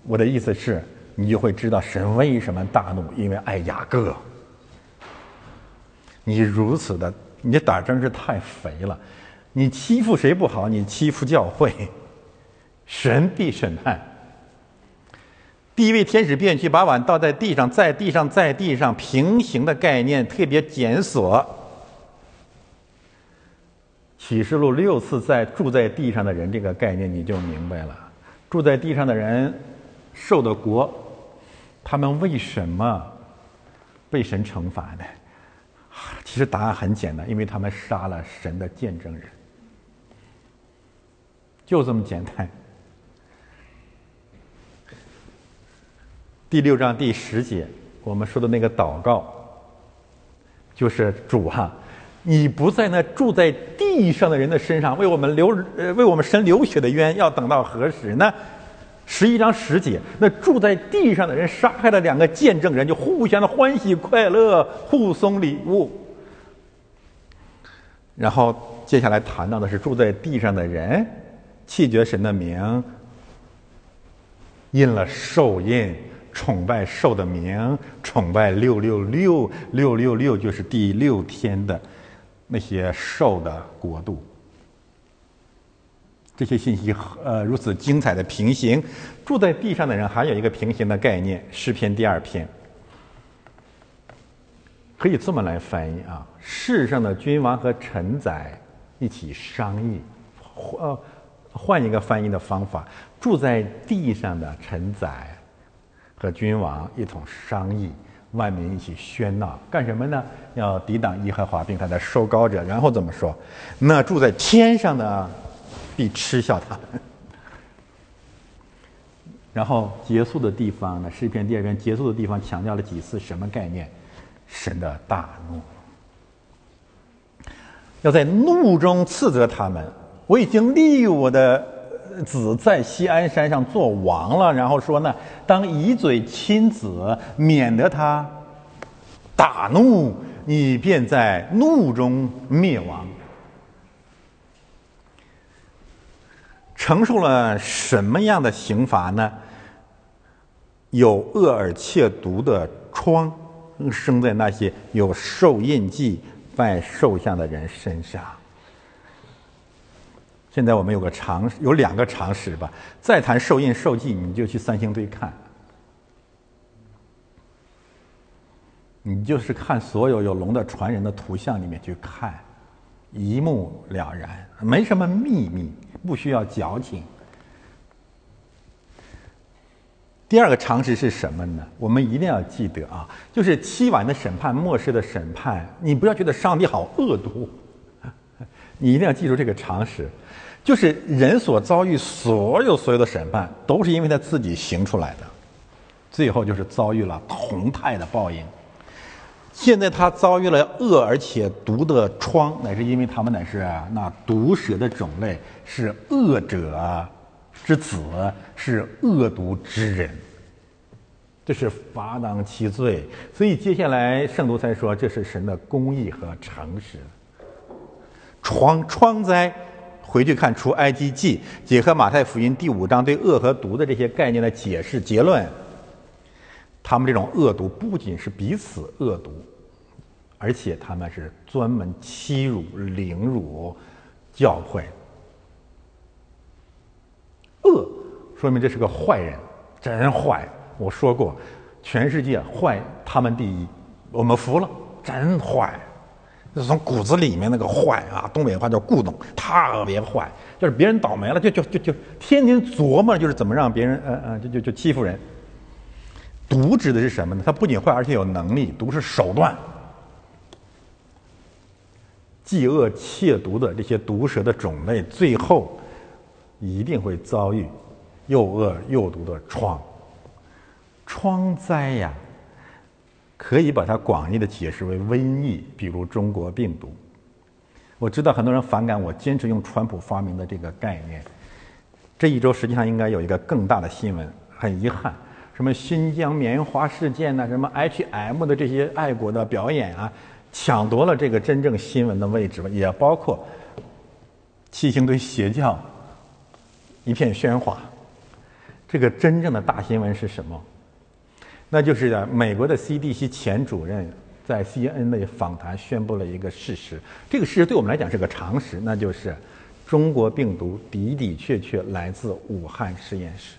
我的意思是，你就会知道神为什么大怒，因为爱雅各。你如此的，你的胆真是太肥了。你欺负谁不好？你欺负教会，神必审判。第一位天使便去把碗倒在地上，在地上，在地上，平行的概念特别检索。启示录六次在住在地上的人这个概念你就明白了。住在地上的人受的国，他们为什么被神惩罚呢？其实答案很简单，因为他们杀了神的见证人，就这么简单。第六章第十节，我们说的那个祷告，就是主哈。你不在那住在地上的人的身上为我们流呃为我们伸流血的冤，要等到何时呢？十一章十节，那住在地上的人杀害了两个见证人，就互相的欢喜快乐，互送礼物。然后接下来谈到的是住在地上的人气绝神的名，印了兽印，崇拜兽的名，崇拜六六六六六六，就是第六天的。那些兽的国度，这些信息呃如此精彩的平行，住在地上的人还有一个平行的概念，诗篇第二篇可以这么来翻译啊：世上的君王和臣宰一起商议，呃，换一个翻译的方法，住在地上的臣宰和君王一同商议。万民一起喧闹，干什么呢？要抵挡耶和华，并他的收高者。然后怎么说？那住在天上的必嗤笑他。然后结束的地方呢？诗篇第二篇结束的地方强调了几次什么概念？神的大怒，要在怒中斥责他们。我已经立我的。子在西安山上做王了，然后说呢，当以嘴亲子，免得他大怒，你便在怒中灭亡。承受了什么样的刑罚呢？有恶而且毒的疮生在那些有受印记、拜兽像的人身上。现在我们有个常有两个常识吧。再谈受印受记，你就去三星堆看，你就是看所有有龙的传人的图像里面去看，一目了然，没什么秘密，不需要矫情。第二个常识是什么呢？我们一定要记得啊，就是七晚的审判，末世的审判，你不要觉得上帝好恶毒，你一定要记住这个常识。就是人所遭遇所有所有的审判，都是因为他自己行出来的，最后就是遭遇了同态的报应。现在他遭遇了恶而且毒的疮，乃是因为他们乃是那毒蛇的种类，是恶者之子，是恶毒之人，这是罚当其罪。所以接下来圣徒才说，这是神的公义和诚实。疮疮灾。回去看除埃及记，结合马太福音第五章对恶和毒的这些概念的解释结论，他们这种恶毒不仅是彼此恶毒，而且他们是专门欺辱、凌辱教会。恶说明这是个坏人，真坏。我说过，全世界坏他们第一，我们服了，真坏。是从骨子里面那个坏啊，东北话叫“故弄”，特别坏，就是别人倒霉了，就就就就天天琢磨，就是怎么让别人呃呃，就就就欺负人。毒指的是什么呢？它不仅坏，而且有能力。毒是手段。嫉恶窃毒的这些毒蛇的种类，最后一定会遭遇又饿又毒的疮。疮灾呀，可以把它广义的解释为瘟疫，比如中国病毒。我知道很多人反感我坚持用川普发明的这个概念。这一周实际上应该有一个更大的新闻，很遗憾，什么新疆棉花事件呐，什么 H&M 的这些爱国的表演啊，抢夺了这个真正新闻的位置也包括七星堆邪教一片喧哗。这个真正的大新闻是什么？那就是美国的 CDC 前主任。在 CNN 的访谈宣布了一个事实，这个事实对我们来讲是个常识，那就是中国病毒的的确确来自武汉实验室。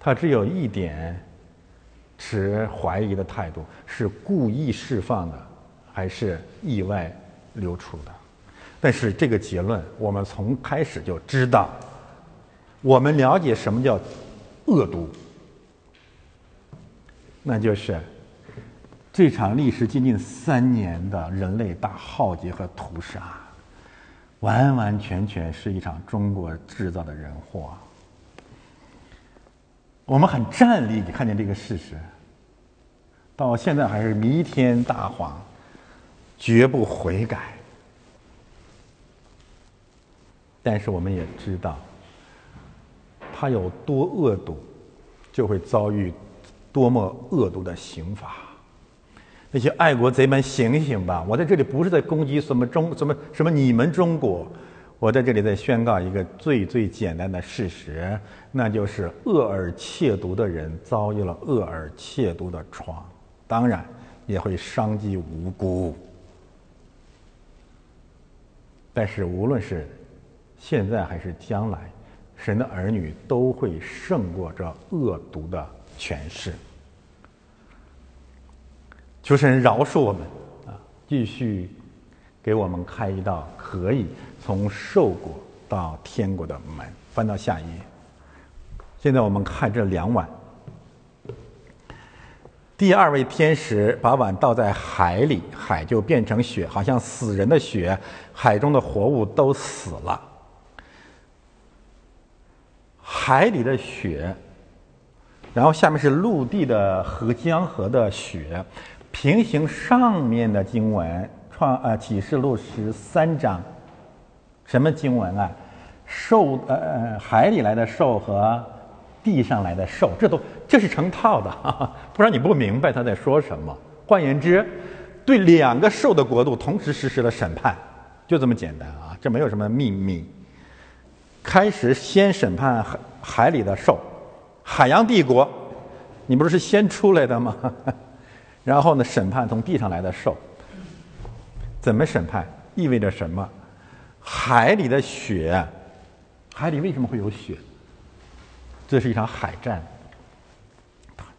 他只有一点持怀疑的态度：是故意释放的，还是意外流出的？但是这个结论，我们从开始就知道，我们了解什么叫恶毒。那就是这场历时接近三年的人类大浩劫和屠杀，完完全全是一场中国制造的人祸。我们很站立看见这个事实，到现在还是弥天大谎，绝不悔改。但是我们也知道，他有多恶毒，就会遭遇。多么恶毒的刑罚！那些爱国贼们，醒醒吧！我在这里不是在攻击什么中什么什么你们中国，我在这里在宣告一个最最简单的事实，那就是恶而窃毒的人遭遇了恶而窃毒的床，当然也会伤及无辜。但是无论是现在还是将来，神的儿女都会胜过这恶毒的。权势，求神饶恕我们啊！继续给我们开一道可以从受果到天国的门。翻到下一页。现在我们看这两碗。第二位天使把碗倒在海里，海就变成血，好像死人的血，海中的活物都死了。海里的雪。然后下面是陆地的和江河的雪，平行上面的经文创呃启示录十三章，什么经文啊？兽呃呃海里来的兽和地上来的兽，这都这是成套的哈哈，不然你不明白他在说什么。换言之，对两个兽的国度同时实施了审判，就这么简单啊，这没有什么秘密。开始先审判海海里的兽。海洋帝国，你不是先出来的吗？然后呢，审判从地上来的兽，怎么审判？意味着什么？海里的血，海里为什么会有血？这是一场海战。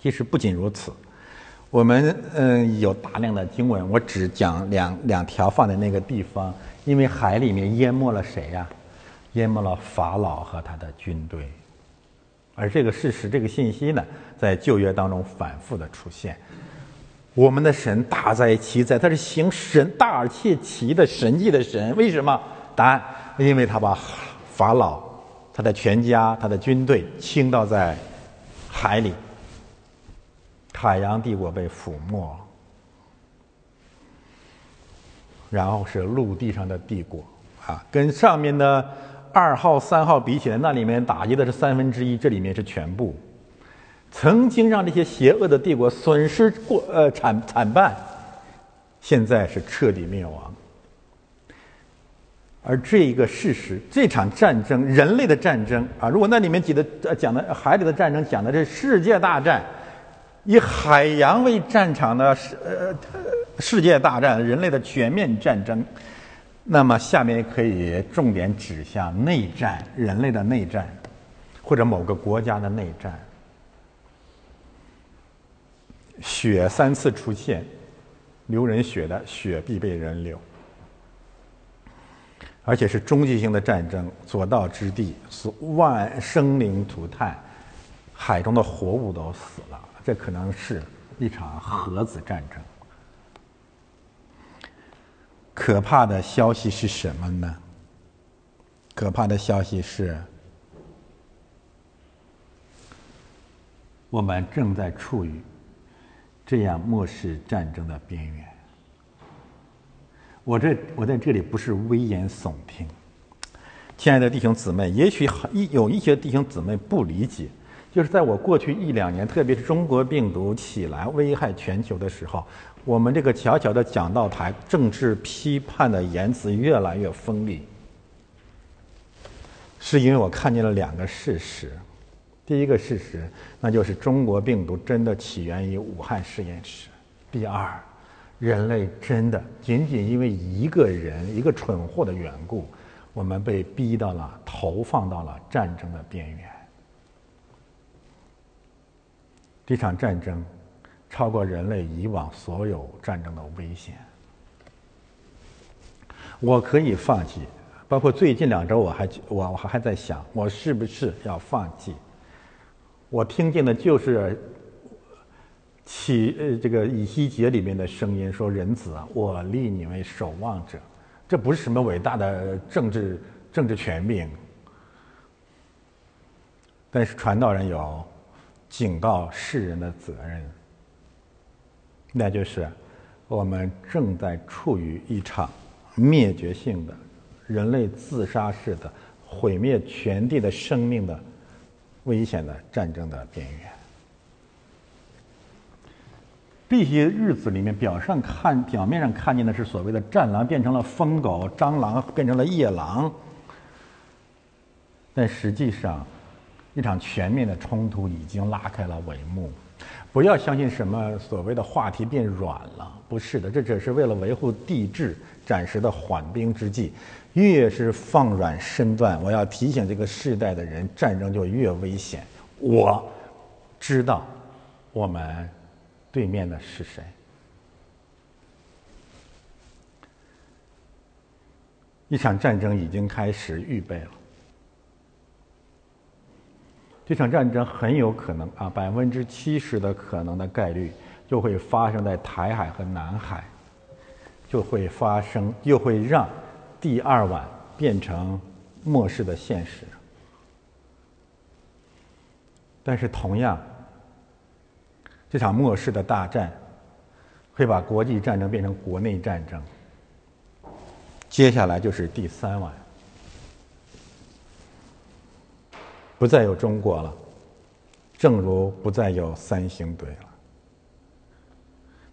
其实不仅如此，我们嗯有大量的经文，我只讲两两条放在那个地方，因为海里面淹没了谁呀？淹没了法老和他的军队。而这个事实、这个信息呢，在旧约当中反复的出现。我们的神大在其在，他是行神大而且奇的神迹的神。为什么？答案：因为他把法老、他的全家、他的军队倾倒在海里，海洋帝国被覆没，然后是陆地上的帝国啊，跟上面的。二号、三号比起来，那里面打击的是三分之一，这里面是全部。曾经让这些邪恶的帝国损失过呃惨惨败，现在是彻底灭亡。而这一个事实，这场战争，人类的战争啊，如果那里面记得讲的海里的战争，讲的是世界大战，以海洋为战场的世呃世界大战，人类的全面战争。那么下面可以重点指向内战，人类的内战，或者某个国家的内战。血三次出现，流人血的血必被人流，而且是终极性的战争，所到之地，万生灵涂炭，海中的活物都死了，这可能是一场核子战争。可怕的消息是什么呢？可怕的消息是，我们正在处于这样末世战争的边缘。我这我在这里不是危言耸听，亲爱的弟兄姊妹，也许一有一些弟兄姊妹不理解，就是在我过去一两年，特别是中国病毒起来危害全球的时候，我们这个小小的讲道台政治批判的言辞越来越锋利，是因为我看见了两个事实，第一个事实，那就是中国病毒真的起源于武汉实验室，第二。人类真的仅仅因为一个人一个蠢货的缘故，我们被逼到了投放到了战争的边缘。这场战争超过人类以往所有战争的危险。我可以放弃，包括最近两周，我还我我还在想，我是不是要放弃？我听见的就是。起呃，这个以西结里面的声音说：“人子啊，我立你为守望者。”这不是什么伟大的政治政治权柄，但是传道人有警告世人的责任，那就是我们正在处于一场灭绝性的、人类自杀式的毁灭全地的生命的危险的战争的边缘。这些日子里面，表上看表面上看见的是所谓的战狼变成了疯狗，蟑螂变成了夜狼，但实际上，一场全面的冲突已经拉开了帷幕。不要相信什么所谓的话题变软了，不是的，这只是为了维护地质暂时的缓兵之计。越是放软身段，我要提醒这个世代的人，战争就越危险。我知道，我们。对面的是谁？一场战争已经开始预备了。这场战争很有可能啊，百分之七十的可能的概率就会发生在台海和南海，就会发生，又会让第二晚变成末世的现实。但是同样。这场末世的大战，会把国际战争变成国内战争。接下来就是第三晚，不再有中国了，正如不再有三星堆了。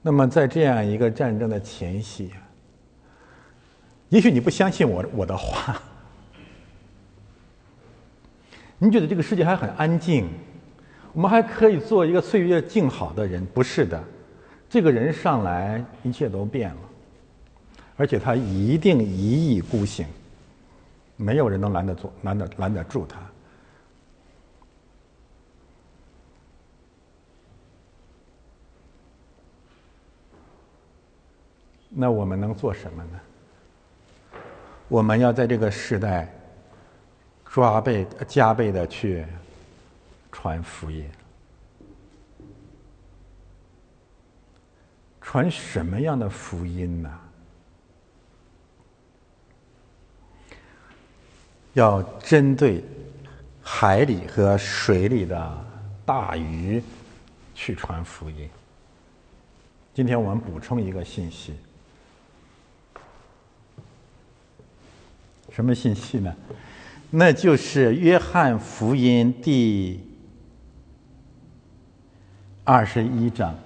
那么，在这样一个战争的前夕，也许你不相信我我的话，你觉得这个世界还很安静。我们还可以做一个岁月静好的人，不是的，这个人上来一切都变了，而且他一定一意孤行，没有人能拦得住，拦得拦得住他。那我们能做什么呢？我们要在这个时代抓倍加倍的去。传福音，传什么样的福音呢？要针对海里和水里的大鱼去传福音。今天我们补充一个信息，什么信息呢？那就是约翰福音第。二十一章，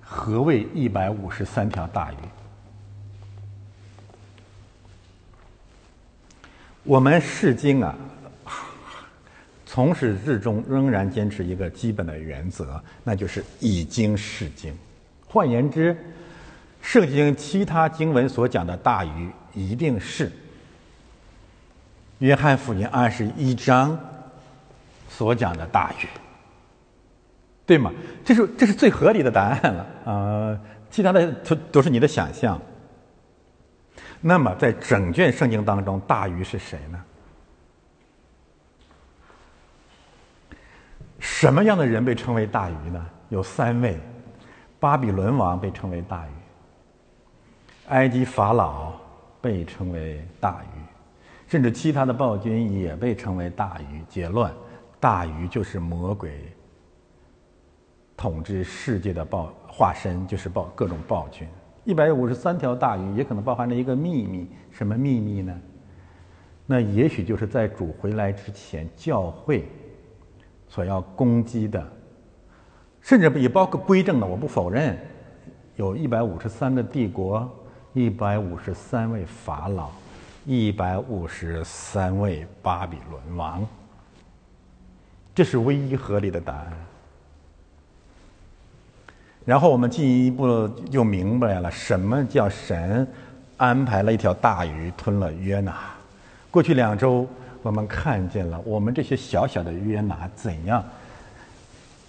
何谓一百五十三条大鱼？我们释经啊，从始至终仍然坚持一个基本的原则，那就是以经释经。换言之，圣经其他经文所讲的大鱼，一定是约翰福音二十一章所讲的大鱼。对吗？这是这是最合理的答案了啊！其他的都都是你的想象。那么，在整卷圣经当中，大鱼是谁呢？什么样的人被称为大鱼呢？有三位：巴比伦王被称为大鱼，埃及法老被称为大鱼，甚至其他的暴君也被称为大鱼。结论：大鱼就是魔鬼统治世界的暴化身，就是暴各种暴君。一百五十三条大鱼也可能包含着一个秘密，什么秘密呢？那也许就是在主回来之前，教会所要攻击的。甚至也包括归正的，我不否认，有一百五十三个帝国，一百五十三位法老，一百五十三位巴比伦王，这是唯一合理的答案。然后我们进一步就明白了，什么叫神安排了一条大鱼吞了约拿。过去两周，我们看见了我们这些小小的约拿怎样。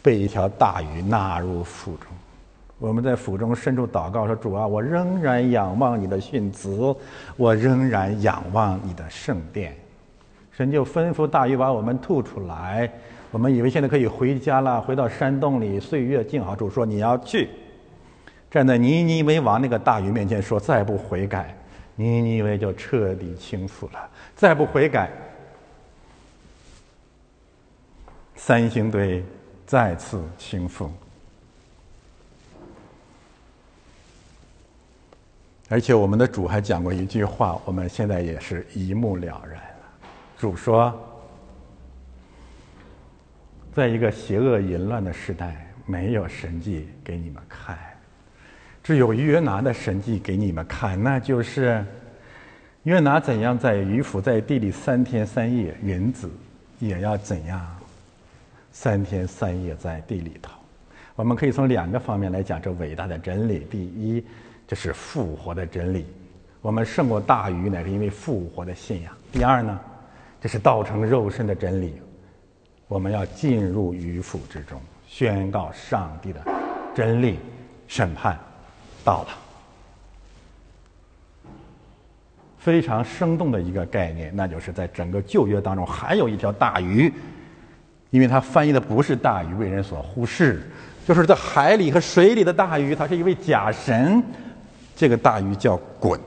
被一条大鱼纳入腹中，我们在府中深处祷告说：“主啊，我仍然仰望你的训词，我仍然仰望你的圣殿。”神就吩咐大鱼把我们吐出来。我们以为现在可以回家了，回到山洞里，岁月静好。主说：“你要去，站在尼尼微王那个大鱼面前说，再不悔改，尼尼微就彻底倾覆了。再不悔改，三星堆。”再次倾覆，而且我们的主还讲过一句话，我们现在也是一目了然了。主说，在一个邪恶淫乱的时代，没有神迹给你们看，只有约拿的神迹给你们看，那就是约拿怎样在鱼腹在地里三天三夜，人子也要怎样。三天三夜在地里头，我们可以从两个方面来讲这伟大的真理。第一，这是复活的真理，我们胜过大鱼乃是因为复活的信仰。第二呢，这是道成肉身的真理，我们要进入鱼腹之中，宣告上帝的真理，审判到了，非常生动的一个概念，那就是在整个旧约当中还有一条大鱼。因为它翻译的不是大鱼，为人所忽视，就是在海里和水里的大鱼，它是一位假神。这个大鱼叫滚，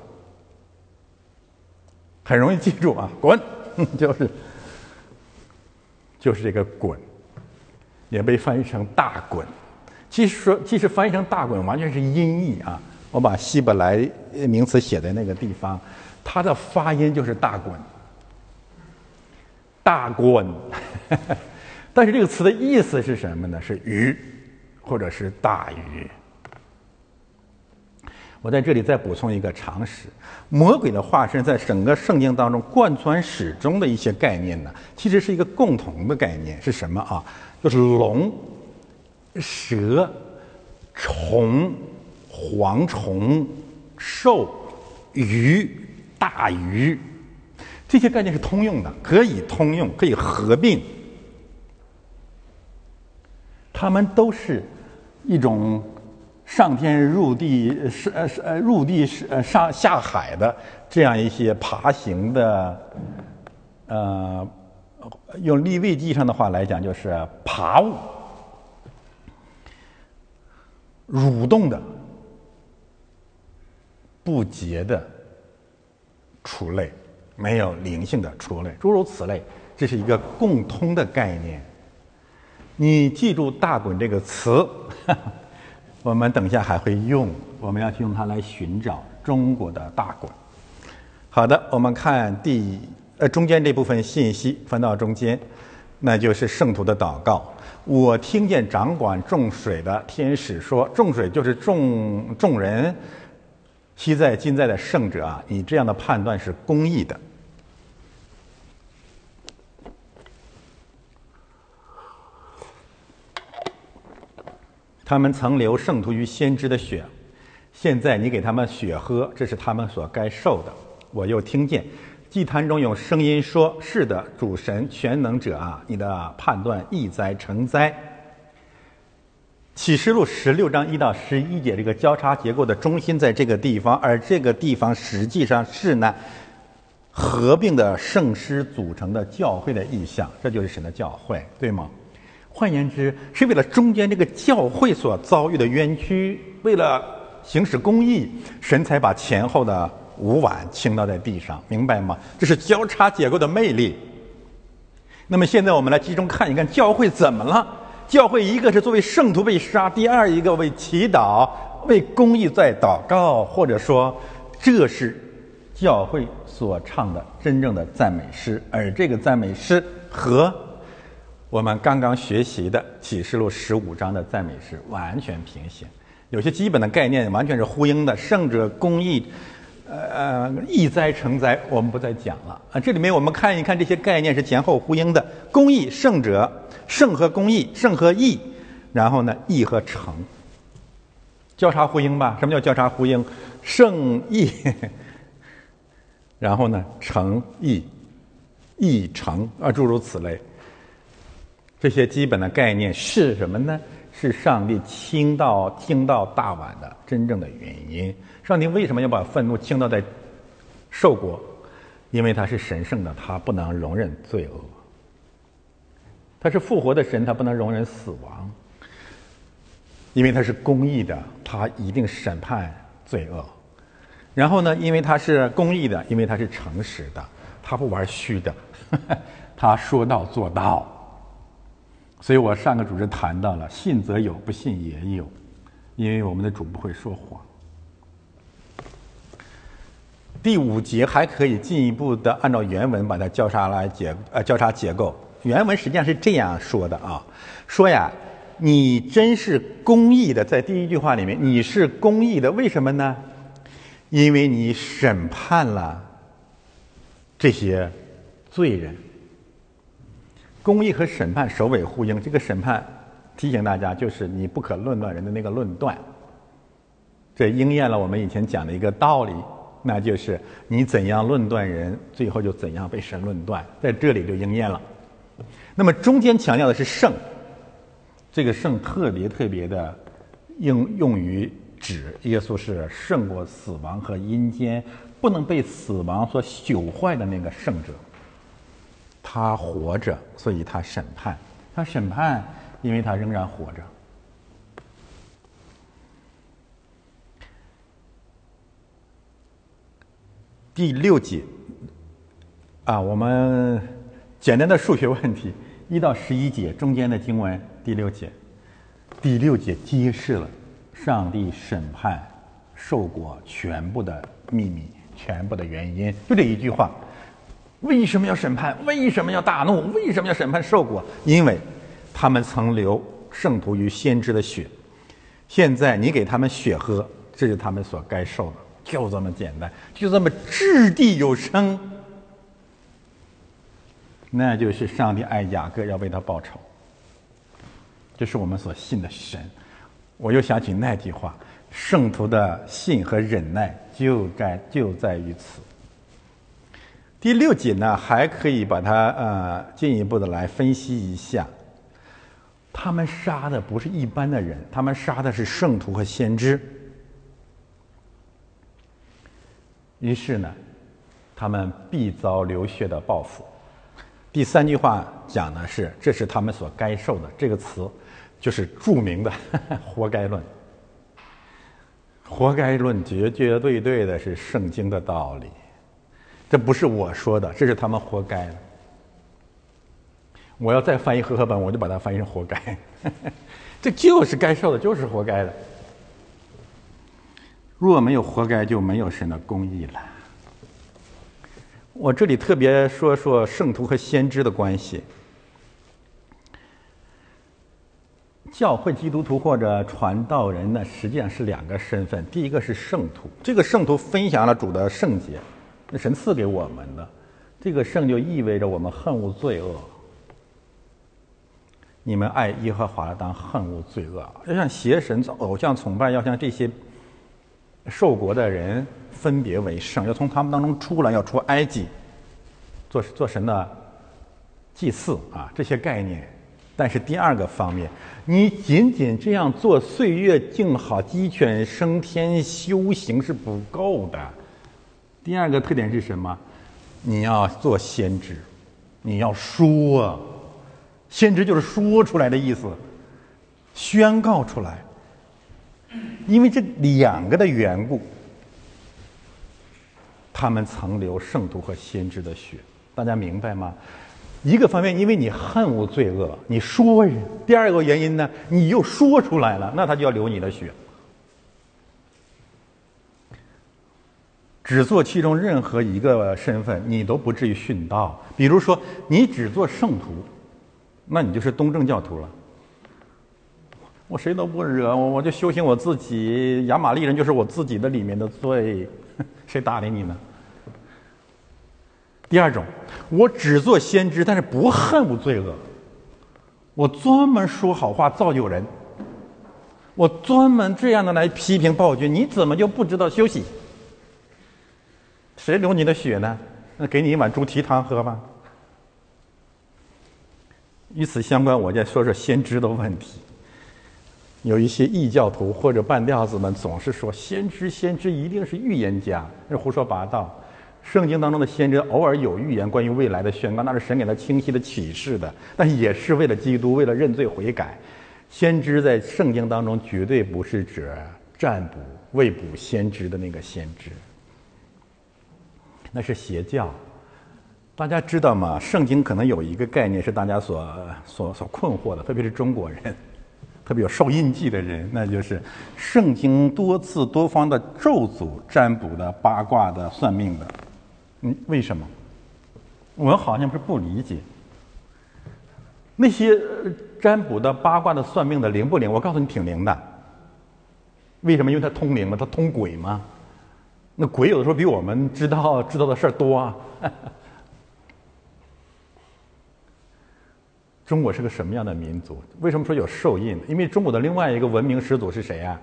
很容易记住啊，滚，就是就是这个滚，也被翻译成大滚。其实说，其实翻译成大滚完全是音译啊。我把希伯来名词写在那个地方，它的发音就是大滚，大滚。但是这个词的意思是什么呢？是鱼，或者是大鱼。我在这里再补充一个常识：魔鬼的化身在整个圣经当中贯穿始终的一些概念呢，其实是一个共同的概念，是什么啊？就是龙、蛇、虫、蝗虫、兽、鱼、大鱼，这些概念是通用的，可以通用，可以合并。他们都是一种上天入地、是呃呃入地是呃上下海的这样一些爬行的，呃，用立位记上的话来讲，就是爬物、蠕动的、不洁的畜类，没有灵性的畜类，诸如此类，这是一个共通的概念。你记住“大滚”这个词，我们等一下还会用，我们要去用它来寻找中国的大国。好的，我们看第呃中间这部分信息，翻到中间，那就是圣徒的祷告。我听见掌管众水的天使说：“众水就是众众人，昔在今在的圣者啊！你这样的判断是公义的。”他们曾流圣徒与先知的血，现在你给他们血喝，这是他们所该受的。我又听见祭坛中有声音说：“是的，主神全能者啊，你的判断易哉成灾。”启示录十六章一到十一节，这个交叉结构的中心在这个地方，而这个地方实际上是呢合并的圣师组成的教会的意象，这就是神的教会，对吗？换言之，是为了中间这个教会所遭遇的冤屈，为了行使公义，神才把前后的五碗倾倒在地上，明白吗？这是交叉结构的魅力。那么现在我们来集中看一看教会怎么了？教会一个是作为圣徒被杀，第二一个为祈祷、为公义在祷告，或者说这是教会所唱的真正的赞美诗，而这个赞美诗和我们刚刚学习的启示录十五章的赞美诗完全平行，有些基本的概念完全是呼应的。圣者公义。呃呃，义灾成灾，我们不再讲了啊。这里面我们看一看这些概念是前后呼应的：公义圣者，圣和公义，圣和义，然后呢，义和成，交叉呼应吧？什么叫交叉呼应？圣义，然后呢，成义，义成啊，诸如此类。这些基本的概念是什么呢？是上帝倾倒倾倒大碗的真正的原因。上帝为什么要把愤怒倾倒在兽国？因为他是神圣的，他不能容忍罪恶。他是复活的神，他不能容忍死亡。因为他是公义的，他一定审判罪恶。然后呢，因为他是公义的，因为他是诚实的，他不玩虚的，他说到做到。所以我上个主持谈到了，信则有，不信也有，因为我们的主不会说谎。第五节还可以进一步的按照原文把它交叉来结呃交叉结构。原文实际上是这样说的啊，说呀，你真是公义的，在第一句话里面你是公义的，为什么呢？因为你审判了这些罪人。公义和审判首尾呼应，这个审判提醒大家就是你不可论断人的那个论断，这应验了我们以前讲的一个道理。那就是你怎样论断人，最后就怎样被神论断，在这里就应验了。那么中间强调的是圣，这个圣特别特别的应用于指耶稣是胜过死亡和阴间，不能被死亡所朽坏的那个圣者。他活着，所以他审判，他审判，因为他仍然活着。第六节，啊，我们简单的数学问题，一到十一节中间的经文，第六节，第六节揭示了上帝审判受果全部的秘密，全部的原因，就这一句话。为什么要审判？为什么要大怒？为什么要审判受果？因为他们曾流圣徒与先知的血，现在你给他们血喝，这是他们所该受的。就这么简单，就这么掷地有声，那就是上帝爱雅各，要为他报仇。这是我们所信的神。我又想起那句话：圣徒的信和忍耐，就在就在于此。第六节呢，还可以把它呃进一步的来分析一下。他们杀的不是一般的人，他们杀的是圣徒和先知。于是呢，他们必遭流血的报复。第三句话讲的是，这是他们所该受的。这个词就是著名的 “活该论”。活该论绝绝对对的是圣经的道理，这不是我说的，这是他们活该。我要再翻译和合本，我就把它翻译成“活该”，这就是该受的，就是活该的。若没有活该，就没有神的公义了。我这里特别说说圣徒和先知的关系。教会基督徒或者传道人呢，实际上是两个身份。第一个是圣徒，这个圣徒分享了主的圣洁，那神赐给我们的。这个圣就意味着我们恨恶罪恶。你们爱耶和华当恨恶罪恶，要像邪神、偶像崇拜，要像这些。受国的人分别为圣，要从他们当中出来，要出埃及，做做神的祭祀啊，这些概念。但是第二个方面，你仅仅这样做，岁月静好，鸡犬升天，修行是不够的。第二个特点是什么？你要做先知，你要说，先知就是说出来的意思，宣告出来。因为这两个的缘故，他们曾流圣徒和先知的血。大家明白吗？一个方面，因为你恨恶罪恶，你说；第二个原因呢，你又说出来了，那他就要流你的血。只做其中任何一个身份，你都不至于殉道。比如说，你只做圣徒，那你就是东正教徒了。我谁都不惹，我我就修行我自己。亚玛利人就是我自己的里面的罪，谁搭理你呢？第二种，我只做先知，但是不恨无罪恶。我专门说好话造就人，我专门这样的来批评暴君，你怎么就不知道休息？谁流你的血呢？那给你一碗猪蹄汤喝吧。与此相关，我再说说先知的问题。有一些异教徒或者半吊子们总是说，先知先知一定是预言家，那胡说八道。圣经当中的先知偶尔有预言关于未来的宣告，那是神给他清晰的启示的，但也是为了基督，为了认罪悔改。先知在圣经当中绝对不是指占卜、未卜先知的那个先知。那是邪教，大家知道吗？圣经可能有一个概念是大家所所所困惑的，特别是中国人，特别有受印记的人，那就是圣经多次多方的咒诅、占卜的、八卦的、算命的。嗯，为什么？我好像是不理解那些占卜的、八卦的、算命的灵不灵？我告诉你，挺灵的。为什么？因为它通灵嘛，它通鬼嘛。那鬼有的时候比我们知道知道的事儿多啊！中国是个什么样的民族？为什么说有兽印？因为中国的另外一个文明始祖是谁呀？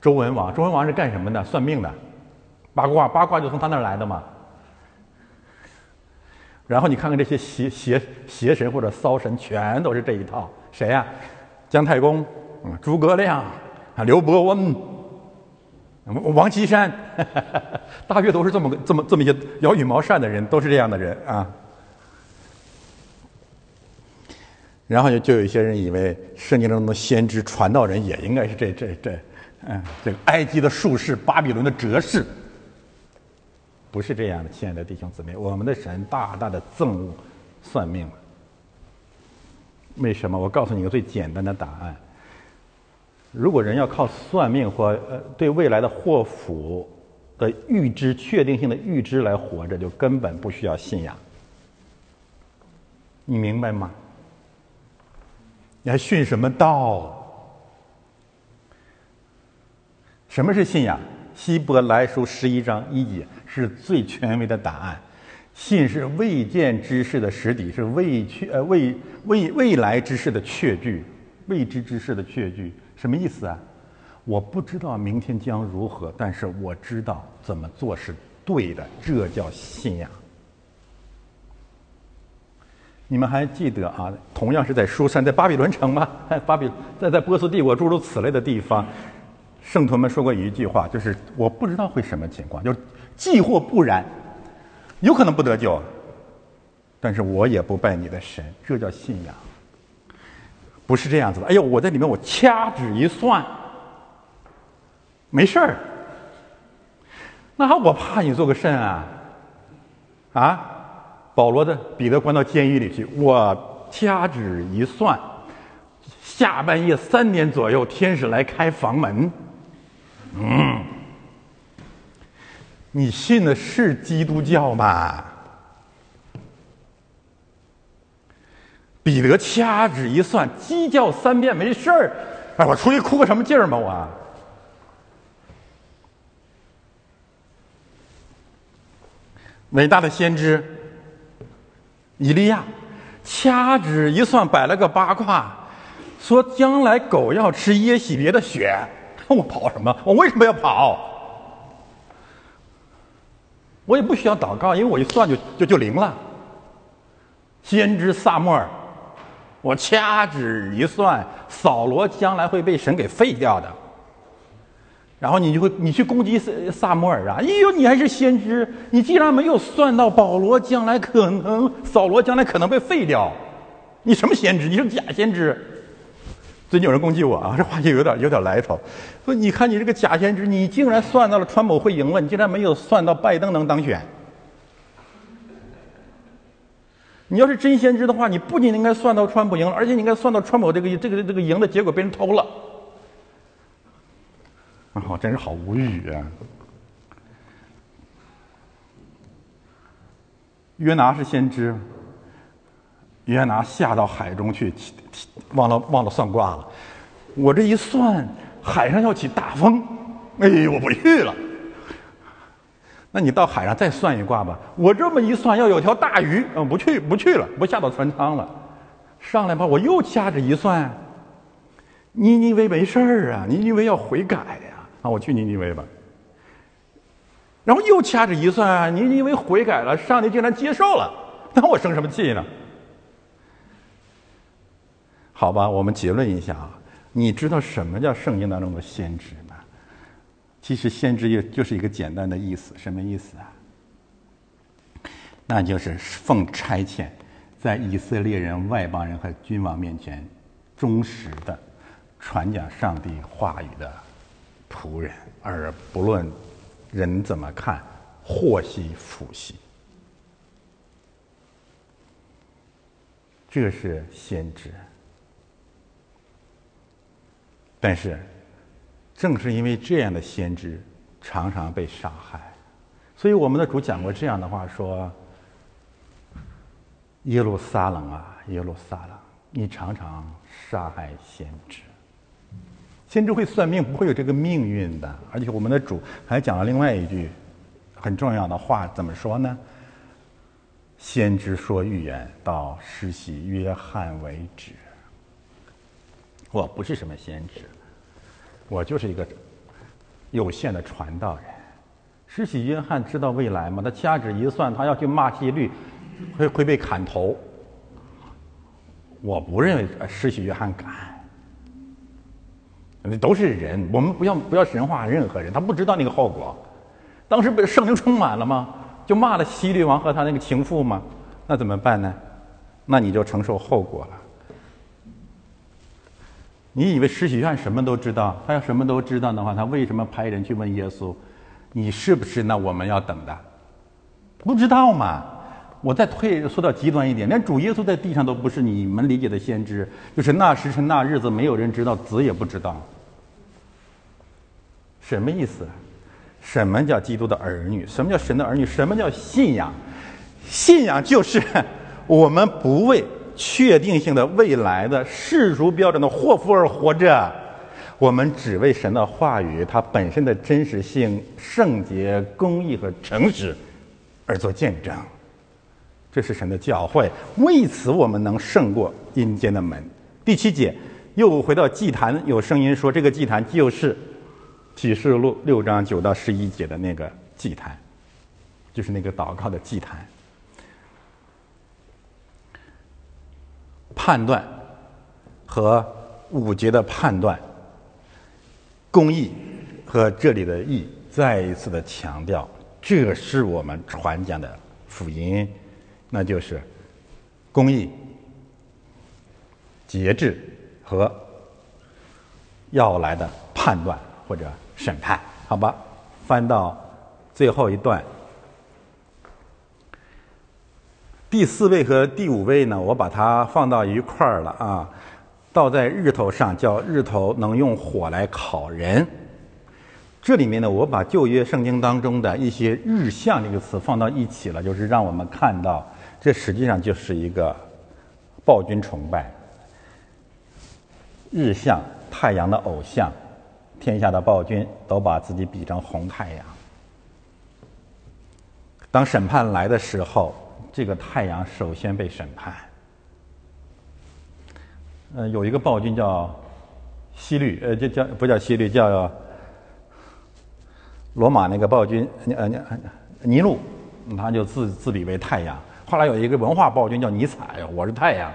周文王。周文王是干什么的？算命的，八卦，八卦就从他那儿来的嘛。然后你看看这些邪邪邪神或者骚神，全都是这一套。谁呀？姜太公，嗯诸葛亮，啊，刘伯温。王岐山，大约都是这么个、这么、这么一些摇羽毛扇的人，都是这样的人啊。然后就就有一些人以为圣经中的先知传道人也应该是这、这、这，嗯，这个埃及的术士、巴比伦的哲士，不是这样的，亲爱的弟兄姊妹，我们的神大大的憎恶算命。为什么？我告诉你个最简单的答案。如果人要靠算命或呃对未来的祸福的预知、确定性的预知来活着，就根本不需要信仰。你明白吗？你还训什么道？什么是信仰？希伯来书十一章一节是最权威的答案。信是未见之事的实底，是未确呃未未未来之事的确据，未知之事的确据。什么意思啊？我不知道明天将如何，但是我知道怎么做是对的，这叫信仰。你们还记得啊？同样是在书山，在巴比伦城吗？巴比在在波斯帝国诸如此类的地方，圣徒们说过一句话，就是我不知道会什么情况，就是既或不然，有可能不得救，但是我也不拜你的神，这叫信仰。不是这样子的。哎呦，我在里面，我掐指一算，没事儿。那我怕你做个甚啊？啊？保罗的彼得关到监狱里去，我掐指一算，下半夜三点左右，天使来开房门。嗯，你信的是基督教吗？彼得掐指一算，鸡叫三遍没事儿。哎，我出去哭个什么劲儿嘛？我伟大的先知以利亚掐指一算，摆了个八卦，说将来狗要吃耶喜别的血。我跑什么？我为什么要跑？我也不需要祷告，因为我一算就就就灵了。先知萨摩尔。我掐指一算，扫罗将来会被神给废掉的。然后你就会，你去攻击萨萨摩尔啊！哎呦，你还是先知，你既然没有算到保罗将来可能，扫罗将来可能被废掉，你什么先知？你是假先知。最近有人攻击我啊，这话就有点有点来头。说你看你这个假先知，你竟然算到了川普会赢了，你竟然没有算到拜登能当选。你要是真先知的话，你不仅应该算到川普赢了，而且你应该算到川普这个这个这个赢的结果被人偷了。啊，我真是好无语啊！约拿是先知，约拿下到海中去，忘了忘了算卦了。我这一算，海上要起大风，哎，我不去了。那你到海上再算一卦吧。我这么一算，要有条大鱼，嗯，不去，不去了，不下到船舱了。上来吧，我又掐着一算，尼尼微没事儿啊，尼尼微要悔改呀，啊，我去尼尼微吧。然后又掐着一算，尼尼微悔改了，上帝竟然接受了，那我生什么气呢？好吧，我们结论一下啊，你知道什么叫圣经当中的先知吗？其实先知也就是一个简单的意思，什么意思啊？那就是奉差遣，在以色列人、外邦人和君王面前，忠实的传讲上帝话语的仆人，而不论人怎么看，祸兮福兮。这是先知，但是。正是因为这样的先知常常被杀害，所以我们的主讲过这样的话说：“耶路撒冷啊，耶路撒冷，你常常杀害先知。先知会算命，不会有这个命运的。而且我们的主还讲了另外一句很重要的话，怎么说呢？先知说预言到施洗约翰为止。我不是什么先知。”我就是一个有限的传道人。施洗约翰知道未来吗？他掐指一算，他要去骂希律，会会被砍头。我不认为施洗约翰敢。那都是人，我们不要不要神化任何人。他不知道那个后果。当时被圣灵充满了吗？就骂了希律王和他那个情妇吗？那怎么办呢？那你就承受后果了。你以为施洗约翰什么都知道？他要什么都知道的话，他为什么派人去问耶稣：“你是不是那我们要等的？”不知道嘛？我再退说到极端一点，连主耶稣在地上都不是你们理解的先知，就是那时辰那日子没有人知道，子也不知道。什么意思？什么叫基督的儿女？什么叫神的儿女？什么叫信仰？信仰就是我们不为。确定性的未来的世俗标准的祸福而活着，我们只为神的话语它本身的真实性、圣洁、公义和诚实而做见证。这是神的教诲，为此我们能胜过阴间的门。第七节又回到祭坛，有声音说：“这个祭坛就是启示录六章九到十一节的那个祭坛，就是那个祷告的祭坛。”判断和五节的判断，公义和这里的义，再一次的强调，这是我们传讲的福音，那就是公义、节制和要来的判断或者审判，好吧？翻到最后一段。第四位和第五位呢，我把它放到一块儿了啊，倒在日头上，叫日头能用火来烤人。这里面呢，我把旧约圣经当中的一些“日向”这个词放到一起了，就是让我们看到，这实际上就是一个暴君崇拜。日向，太阳的偶像，天下的暴君都把自己比成红太阳。当审判来的时候。这个太阳首先被审判。呃，有一个暴君叫西律，呃，就叫不叫西律，叫罗马那个暴君，呃，尼禄，他就自自比为太阳。后来有一个文化暴君叫尼采，我是太阳。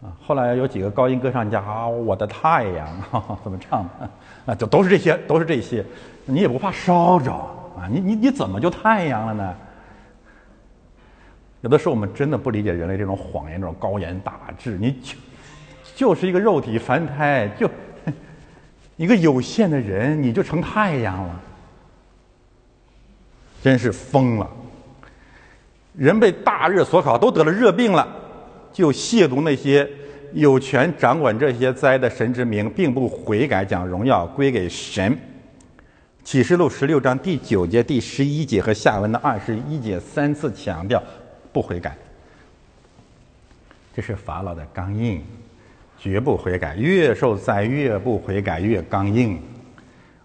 啊，后来有几个高音歌唱家，啊，我的太阳，怎么唱的？啊，就都是这些，都是这些。你也不怕烧着啊？你你你怎么就太阳了呢？有的时候我们真的不理解人类这种谎言，这种高言大志。你就就是一个肉体凡胎，就一个有限的人，你就成太阳了，真是疯了！人被大热所烤，都得了热病了，就亵渎那些有权掌管这些灾的神之名，并不悔改，将荣耀归给神。启示录十六章第九节、第十一节和下文的二十一节三次强调不悔改，这是法老的刚硬，绝不悔改，越受灾越不悔改，越刚硬。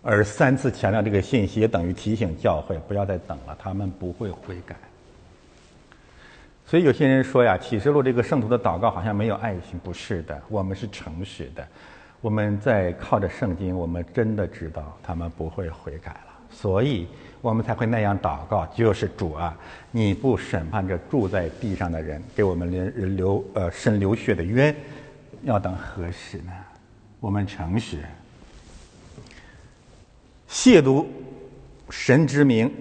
而三次强调这个信息，也等于提醒教会不要再等了，他们不会悔改。所以有些人说呀，启示录这个圣徒的祷告好像没有爱心，不是的，我们是诚实的。我们在靠着圣经，我们真的知道他们不会悔改了，所以我们才会那样祷告。就是主啊，你不审判这住在地上的人，给我们人流呃生流血的冤，要等何时呢？我们诚实，亵渎神之名，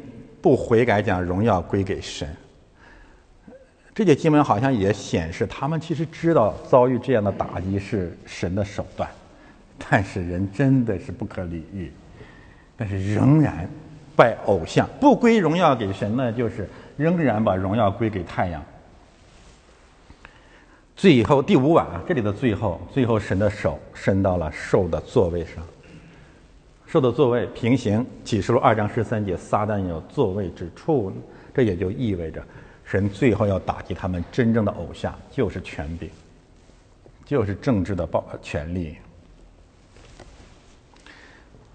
不悔改，将荣耀归给神。这节经文好像也显示，他们其实知道遭遇这样的打击是神的手段。但是人真的是不可理喻，但是仍然拜偶像，不归荣耀给神呢，就是仍然把荣耀归给太阳。最后第五晚啊，这里的最后，最后神的手伸到了兽的座位上，兽的座位平行启示录二章十三节，撒旦有座位之处，这也就意味着神最后要打击他们真正的偶像，就是权柄，就是政治的暴权力。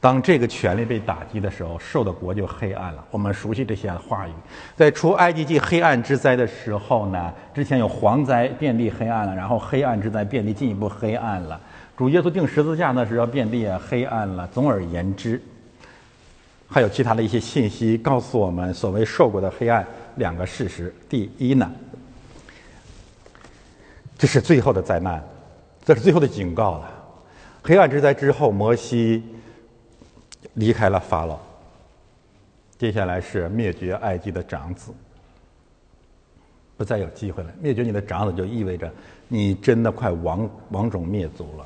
当这个权力被打击的时候，受的国就黑暗了。我们熟悉这些话语。在出埃及记黑暗之灾的时候呢，之前有蝗灾遍地黑暗了，然后黑暗之灾遍地进一步黑暗了。主耶稣钉十字架那时候遍地也黑暗了。总而言之，还有其他的一些信息告诉我们，所谓受过的黑暗两个事实：第一呢，这是最后的灾难，这是最后的警告了。黑暗之灾之后，摩西。离开了法老，接下来是灭绝埃及的长子，不再有机会了。灭绝你的长子，就意味着你真的快亡亡种灭族了。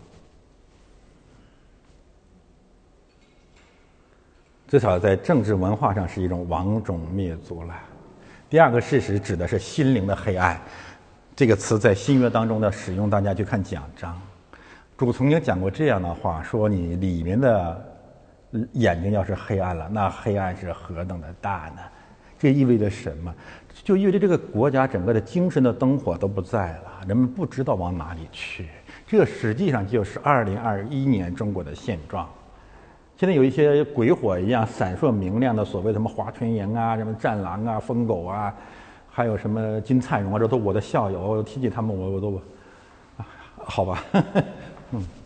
至少在政治文化上是一种亡种灭族了。第二个事实指的是心灵的黑暗，这个词在新约当中的使用，大家去看讲章。主曾经讲过这样的话，说你里面的。眼睛要是黑暗了，那黑暗是何等的大呢？这意味着什么？就意味着这个国家整个的精神的灯火都不在了，人们不知道往哪里去。这实际上就是二零二一年中国的现状。现在有一些鬼火一样闪烁明亮的所谓什么华春莹啊、什么战狼啊、疯狗啊，还有什么金灿荣啊，这都我的校友。提起他们，我我都，好吧，嗯。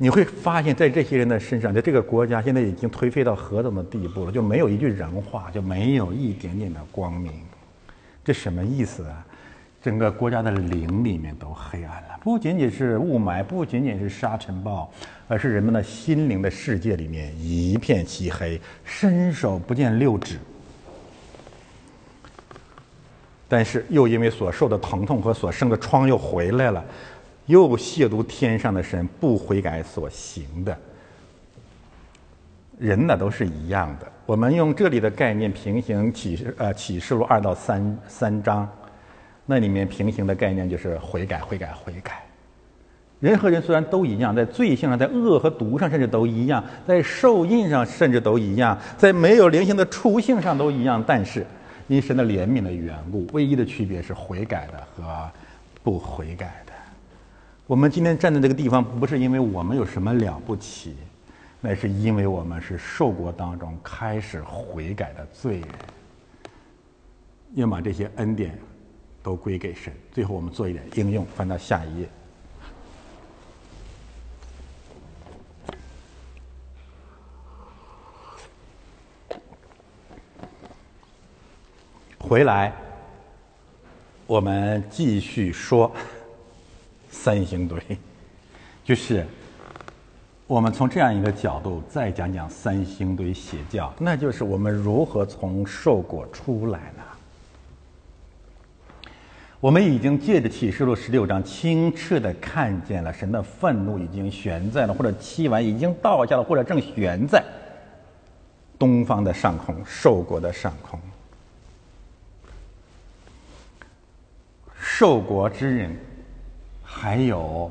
你会发现在这些人的身上，在这个国家现在已经颓废到何等的地步了？就没有一句人话，就没有一点点的光明。这什么意思啊？整个国家的灵里面都黑暗了，不仅仅是雾霾，不仅仅是沙尘暴，而是人们的心灵的世界里面一片漆黑，伸手不见六指。但是又因为所受的疼痛和所生的疮又回来了。又亵渎天上的神，不悔改所行的人呢，都是一样的。我们用这里的概念平行启示，呃，启示录二到三三章，那里面平行的概念就是悔改，悔改，悔改。人和人虽然都一样，在罪性上，在恶和毒上，甚至都一样，在受印上，甚至都一样，在没有灵性的初性上都一样，但是因神的怜悯的缘故，唯一的区别是悔改的和不悔改。我们今天站在这个地方，不是因为我们有什么了不起，那是因为我们是受过当中开始悔改的罪人。要把这些恩典都归给神。最后，我们做一点应用，翻到下一页。回来，我们继续说。三星堆，就是我们从这样一个角度再讲讲三星堆邪教，那就是我们如何从受果出来呢？我们已经借着启示录十六章，清澈的看见了神的愤怒已经悬在了，或者期完已经倒下了，或者正悬在东方的上空，受国的上空。受国之人还有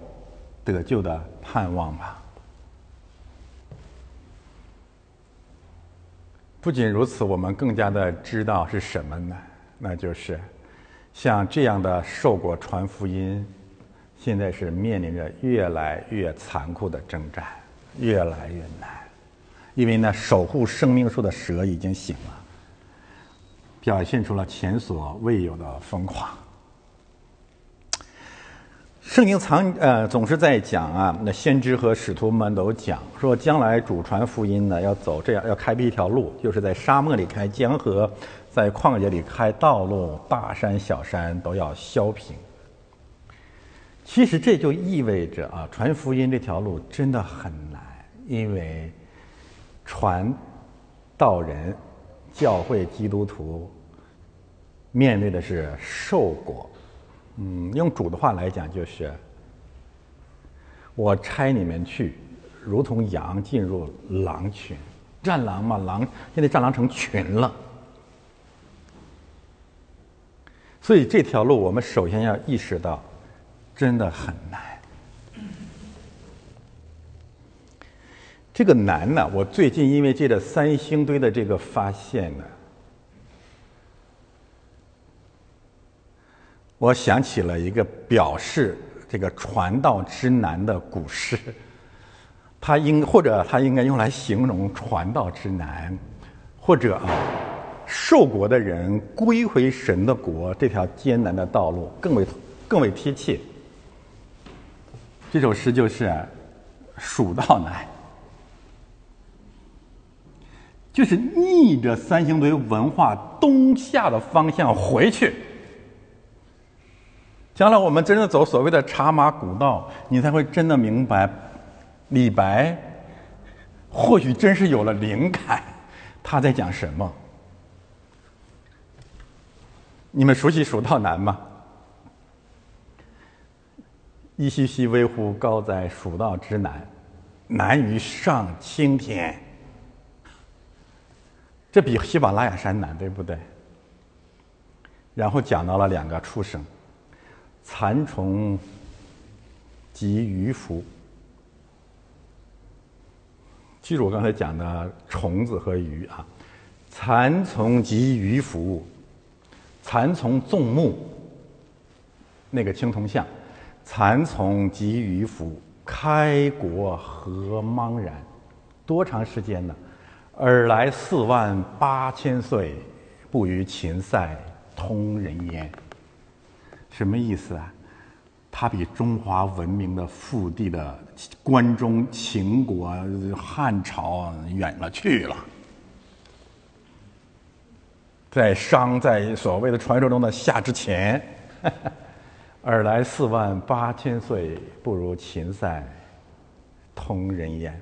得救的盼望吧？不仅如此，我们更加的知道是什么呢？那就是。像这样的受过传福音，现在是面临着越来越残酷的征战，越来越难，因为呢，守护生命树的蛇已经醒了，表现出了前所未有的疯狂。圣经常呃总是在讲啊，那先知和使徒们都讲说，将来主传福音呢，要走这样，要开辟一条路，就是在沙漠里开江河。在旷野里开道路，大山小山都要削平。其实这就意味着啊，传福音这条路真的很难，因为传道人、教会基督徒面对的是受果。嗯，用主的话来讲，就是我差你们去，如同羊进入狼群，战狼嘛，狼现在战狼成群了。所以这条路，我们首先要意识到，真的很难。这个难呢，我最近因为这个三星堆的这个发现呢，我想起了一个表示这个传道之难的古诗，它应或者它应该用来形容传道之难，或者啊。受国的人归回神的国，这条艰难的道路更为更为贴切。这首诗就是“蜀道难”，就是逆着三星堆文化东下的方向回去。将来我们真的走所谓的茶马古道，你才会真的明白，李白或许真是有了灵感，他在讲什么。你们熟悉《蜀道难》吗？一兮兮，危乎高哉！蜀道之难，难于上青天。这比喜马拉雅山难，对不对？然后讲到了两个畜生：蚕虫及鱼凫。记住我刚才讲的虫子和鱼啊，蚕丛及鱼凫。蚕丛纵目，那个青铜像，蚕丛及鱼凫，开国何茫然？多长时间呢？尔来四万八千岁，不与秦塞通人烟。什么意思啊？它比中华文明的腹地的关中秦国、汉朝远了去了。在商在所谓的传说中的夏之前，尔来四万八千岁，不如秦塞通人烟。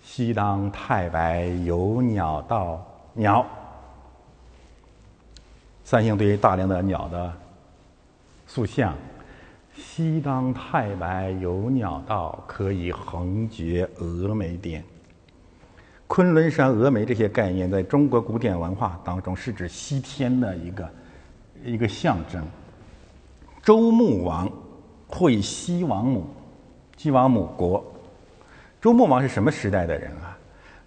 西当太白有鸟道，鸟，三星堆大量的鸟的塑像。西当太白有鸟道，可以横绝峨眉巅。昆仑山峨眉这些概念，在中国古典文化当中是指西天的一个一个象征。周穆王会西王母，西王母国。周穆王是什么时代的人啊？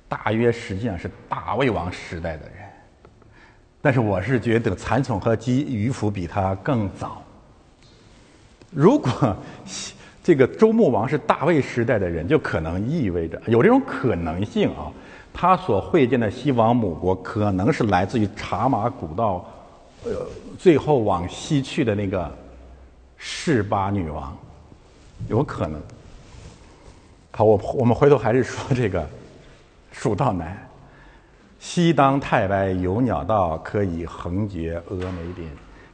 大约实际上是大魏王时代的人。但是我是觉得蚕丛和姬鱼凫比他更早。如果 这个周穆王是大魏时代的人，就可能意味着有这种可能性啊。他所会见的西王母国，可能是来自于茶马古道，呃，最后往西去的那个示巴女王，有可能。好，我我们回头还是说这个蜀道难。西当太白有鸟道，可以横绝峨眉巅。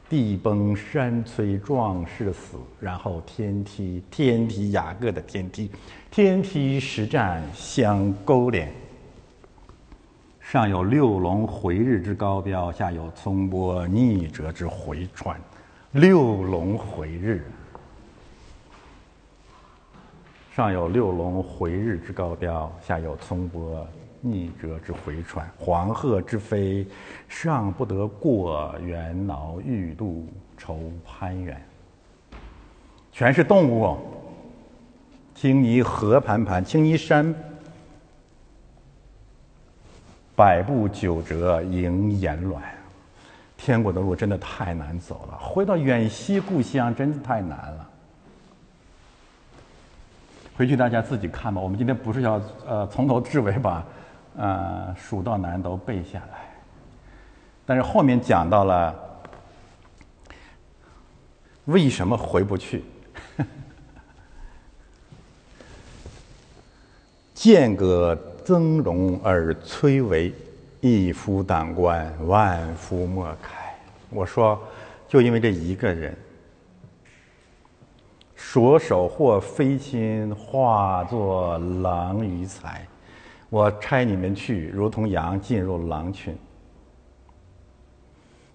地崩山摧壮士死，然后天梯天梯雅各的天梯，天梯实战相勾连。上有六龙回日之高标，下有葱波逆折之回川。六龙回日，上有六龙回日之高标，下有葱波逆折之回川。黄鹤之飞，尚不得过，猿猱欲度愁攀援。全是动物。青泥河盘盘，青泥山百步九折迎岩峦。天国的路真的太难走了，回到远西故乡真的太难了。回去大家自己看吧。我们今天不是要呃从头至尾把呃蜀道难都背下来，但是后面讲到了为什么回不去。剑阁峥嵘而崔嵬，一夫当关，万夫莫开。我说，就因为这一个人，所手或飞亲，化作狼与豺。我差你们去，如同羊进入狼群，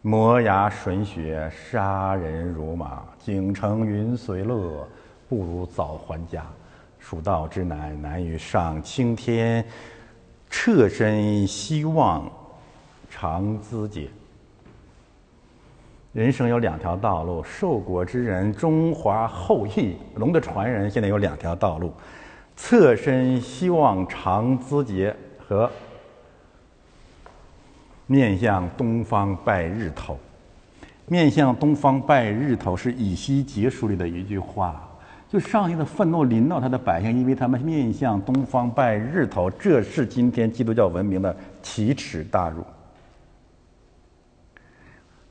磨牙吮血，杀人如麻。景成云随乐，不如早还家。蜀道之难，难于上青天。侧身希望长资节。人生有两条道路，受果之人，中华后裔，龙的传人。现在有两条道路：侧身希望长资节和面向东方拜日头。面向东方拜日头是以西结书里的一句话。就上帝的愤怒临到他的百姓，因为他们面向东方拜日头，这是今天基督教文明的奇耻大辱。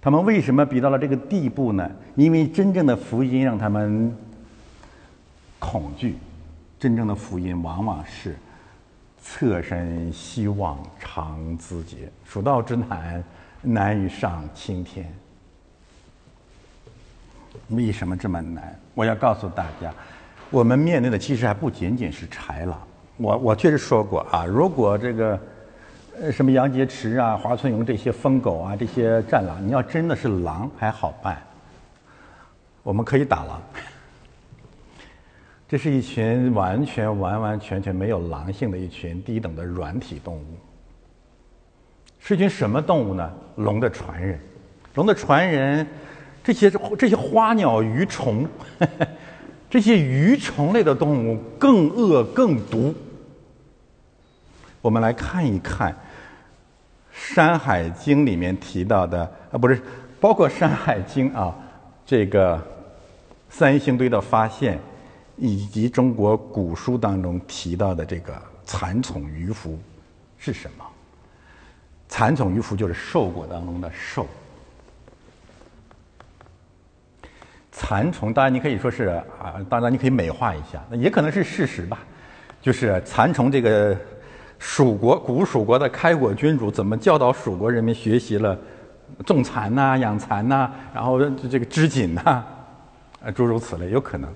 他们为什么逼到了这个地步呢？因为真正的福音让他们恐惧，真正的福音往往是侧身希望长咨节，蜀道之难，难于上青天。为什么这么难？我要告诉大家，我们面对的其实还不仅仅是豺狼。我我确实说过啊，如果这个呃什么杨洁篪啊、华春莹这些疯狗啊、这些战狼，你要真的是狼还好办，我们可以打狼。这是一群完全完完全全没有狼性的一群低等的软体动物。是一群什么动物呢？龙的传人，龙的传人。这些这些花鸟鱼虫，这些鱼虫类的动物更恶更毒。我们来看一看《山海经》里面提到的啊，不是包括《山海经》啊，这个三星堆的发现，以及中国古书当中提到的这个蚕丛鱼凫是什么？蚕丛鱼凫就是兽果当中的兽。蚕丛，当然你可以说是啊，当然你可以美化一下，那也可能是事实吧。就是蚕丛这个蜀国古蜀国的开国君主，怎么教导蜀国人民学习了种蚕呐、养蚕呐，然后这个织锦呐，啊，诸如此类，有可能。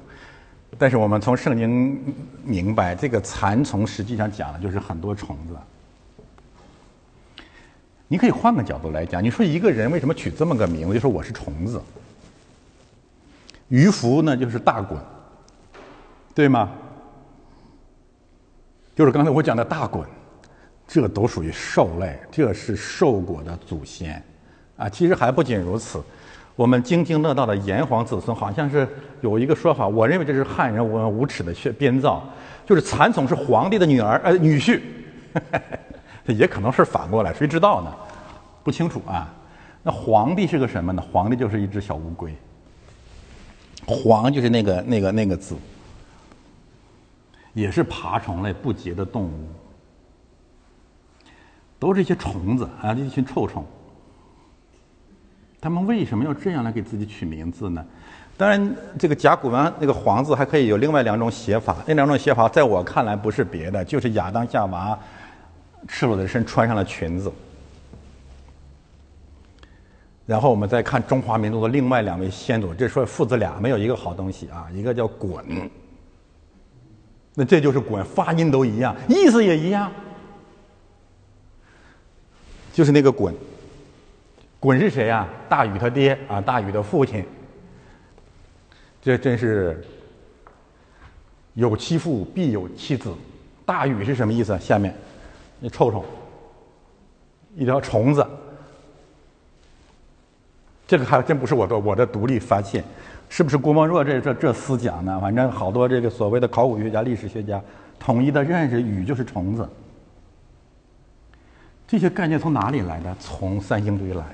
但是我们从圣经明白，这个蚕丛实际上讲的就是很多虫子。你可以换个角度来讲，你说一个人为什么取这么个名字，就说我是虫子。鱼凫呢，就是大滚，对吗？就是刚才我讲的大滚，这都属于兽类，这是兽果的祖先啊。其实还不仅如此，我们津津乐道的炎黄子孙，好像是有一个说法，我认为这是汉人无无耻的去编造，就是蚕丛是皇帝的女儿呃女婿，也可能是反过来，谁知道呢？不清楚啊。那皇帝是个什么呢？皇帝就是一只小乌龟。黄就是那个那个那个字，也是爬虫类不洁的动物，都是一些虫子啊，一群臭虫。他们为什么要这样来给自己取名字呢？当然，这个甲骨文那个“黄”字还可以有另外两种写法，那两种写法在我看来不是别的，就是亚当夏娃赤裸的身穿上了裙子。然后我们再看中华民族的另外两位先祖，这说父子俩没有一个好东西啊，一个叫滚，那这就是滚，发音都一样，意思也一样。就是那个滚。鲧是谁呀？大禹他爹啊，大禹的父亲。这真是有其父必有其子。大禹是什么意思？下面，那臭虫，一条虫子。这个还真不是我的我的独立发现，是不是郭沫若这这这思想呢？反正好多这个所谓的考古学家、历史学家统一的认识，禹就是虫子。这些概念从哪里来的？从三星堆来。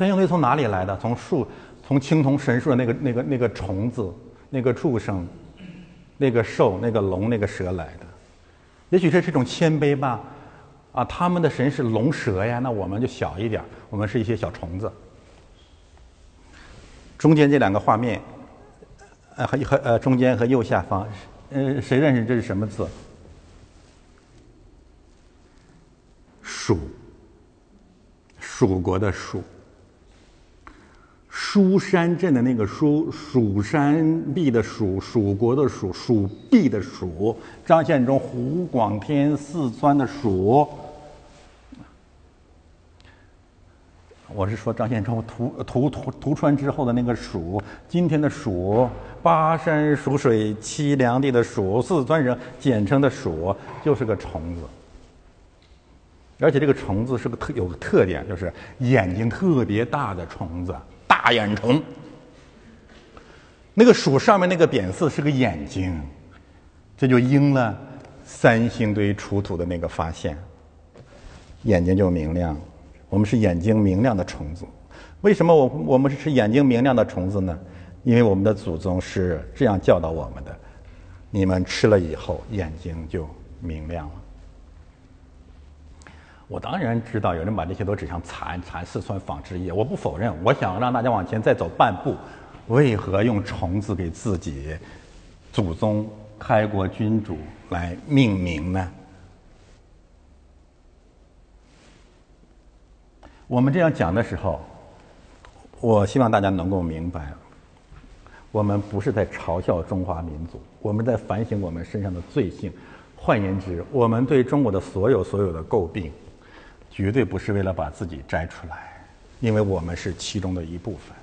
三星堆从哪里来的？从树。从青铜神树的那个、那个、那个虫子、那个畜生、那个兽、那个龙、那个蛇来的，也许这是一种谦卑吧。啊，他们的神是龙蛇呀，那我们就小一点，我们是一些小虫子。中间这两个画面，呃和和呃中间和右下方，呃谁认识这是什么字？蜀，蜀国的蜀。蜀山镇的那个蜀，蜀山壁的蜀，蜀国的蜀，蜀壁的蜀，张献忠湖广天四川的蜀。我是说张献忠屠屠屠屠川之后的那个蜀，今天的蜀，巴山蜀水凄凉地的蜀，四川人简称的蜀，就是个虫子。而且这个虫子是个特有个特点，就是眼睛特别大的虫子。大眼虫，那个鼠上面那个扁刺是个眼睛，这就应了三星堆出土的那个发现，眼睛就明亮。我们是眼睛明亮的虫子，为什么我我们是眼睛明亮的虫子呢？因为我们的祖宗是这样教导我们的：你们吃了以后眼睛就明亮了。我当然知道有人把这些都指向蚕蚕四川纺织业，我不否认。我想让大家往前再走半步，为何用虫子给自己祖宗开国君主来命名呢？我们这样讲的时候，我希望大家能够明白，我们不是在嘲笑中华民族，我们在反省我们身上的罪性。换言之，我们对中国的所有所有的诟病。绝对不是为了把自己摘出来，因为我们是其中的一部分。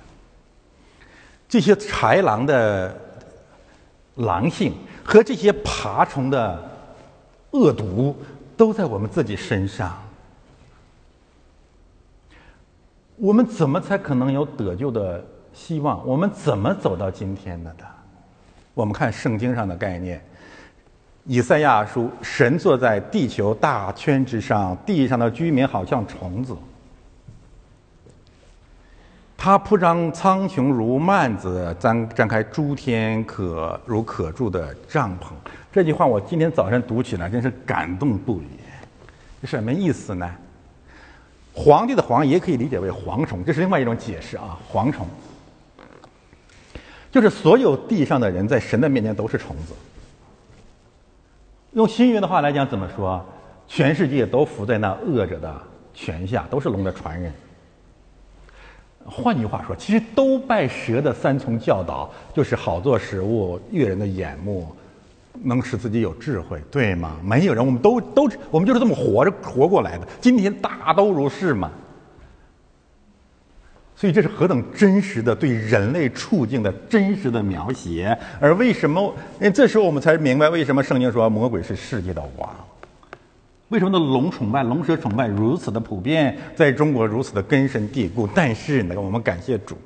这些豺狼的狼性和这些爬虫的恶毒，都在我们自己身上。我们怎么才可能有得救的希望？我们怎么走到今天的的？我们看圣经上的概念。以赛亚书：神坐在地球大圈之上，地上的居民好像虫子。他铺张苍穹如幔子，张张开诸天可如可住的帐篷。这句话我今天早上读起来真是感动不已。什么意思呢？皇帝的皇也可以理解为蝗虫，这是另外一种解释啊。蝗虫就是所有地上的人在神的面前都是虫子。用新约的话来讲，怎么说？全世界都伏在那恶者的权下，都是龙的传人。换句话说，其实都拜蛇的三重教导，就是好做食物，悦人的眼目，能使自己有智慧，对吗？没有人，我们都都，我们就是这么活着活过来的。今天大都如是嘛。所以这是何等真实的对人类处境的真实的描写，而为什么？哎，这时候我们才明白为什么圣经说魔鬼是世界的王，为什么那龙崇拜、龙蛇崇拜如此的普遍，在中国如此的根深蒂固。但是呢，我们感谢主，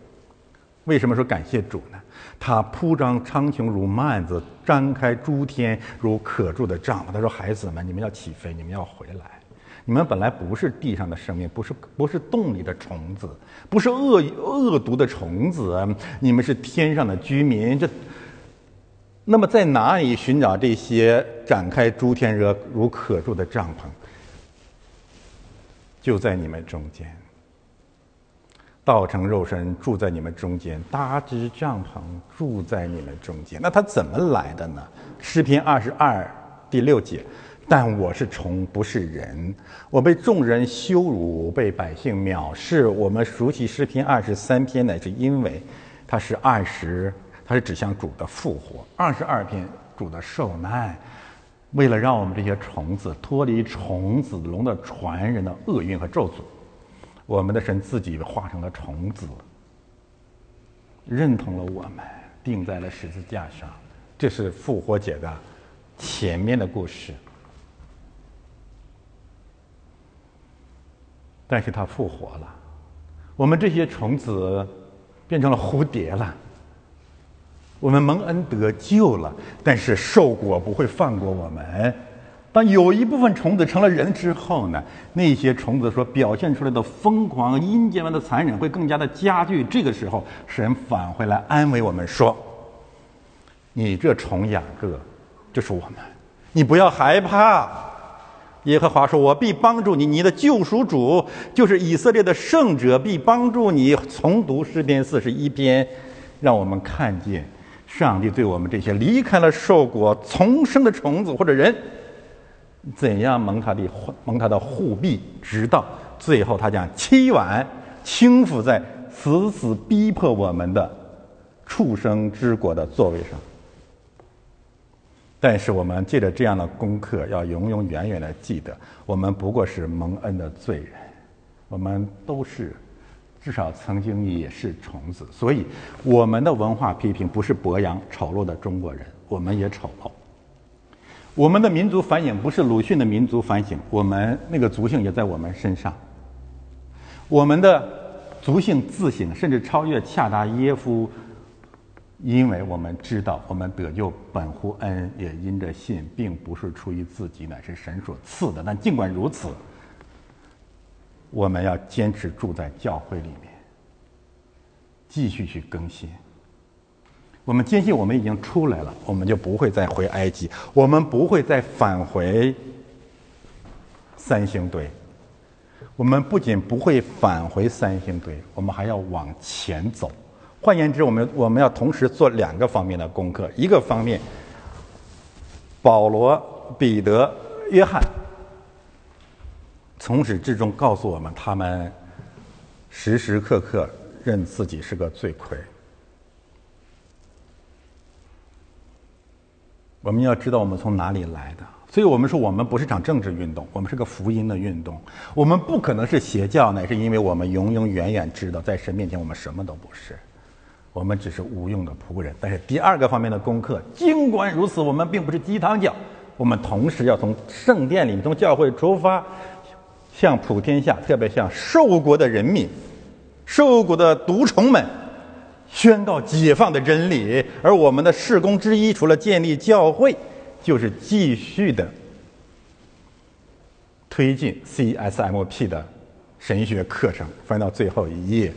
为什么说感谢主呢？他铺张苍穹如幔子，张开诸天如可住的帐。他说：“孩子们，你们要起飞，你们要回来。”你们本来不是地上的生命，不是不是洞里的虫子，不是恶恶毒的虫子，你们是天上的居民。这，那么在哪里寻找这些展开诸天如如可住的帐篷？就在你们中间，道成肉身住在你们中间，搭支帐篷住在你们中间。那他怎么来的呢？诗篇二十二第六节。但我是虫，不是人。我被众人羞辱，被百姓藐视。我们熟悉诗篇二十三篇，乃是因为它是二十，它是指向主的复活；二十二篇主的受难。为了让我们这些虫子脱离虫子龙的传人的厄运和咒诅，我们的神自己化成了虫子，认同了我们，钉在了十字架上。这是复活节的前面的故事。但是他复活了，我们这些虫子变成了蝴蝶了。我们蒙恩得救了，但是兽果不会放过我们。当有一部分虫子成了人之后呢，那些虫子所表现出来的疯狂、阴间般的残忍会更加的加剧。这个时候，神返回来安慰我们说：“你这虫雅各，就是我们，你不要害怕。”耶和华说：“我必帮助你，你的救赎主就是以色列的圣者，必帮助你。”重读诗篇四十一篇，让我们看见上帝对我们这些离开了受果重生的虫子或者人，怎样蒙他的蒙他的护庇，直到最后他将七碗倾覆在死死逼迫我们的畜生之国的座位上。但是我们借着这样的功课，要永永远远的记得，我们不过是蒙恩的罪人，我们都是，至少曾经也是虫子。所以，我们的文化批评不是博扬丑陋的中国人，我们也丑陋。我们的民族反省不是鲁迅的民族反省，我们那个族性也在我们身上。我们的族性自省，甚至超越恰达耶夫。因为我们知道，我们得救本乎恩，也因着信，并不是出于自己，乃是神所赐的。但尽管如此，我们要坚持住在教会里面，继续去更新。我们坚信，我们已经出来了，我们就不会再回埃及，我们不会再返回三星堆。我们不仅不会返回三星堆，我们还要往前走。换言之，我们我们要同时做两个方面的功课。一个方面，保罗、彼得、约翰从始至终告诉我们，他们时时刻刻认自己是个罪魁。我们要知道我们从哪里来的，所以我们说我们不是场政治运动，我们是个福音的运动。我们不可能是邪教，乃是因为我们永永远远知道，在神面前我们什么都不是。我们只是无用的仆人，但是第二个方面的功课，尽管如此，我们并不是鸡汤教，我们同时要从圣殿里、从教会出发，向普天下，特别向受国的人民、受国的毒虫们，宣告解放的真理。而我们的事工之一，除了建立教会，就是继续的推进 CSMP 的神学课程。翻到最后一页。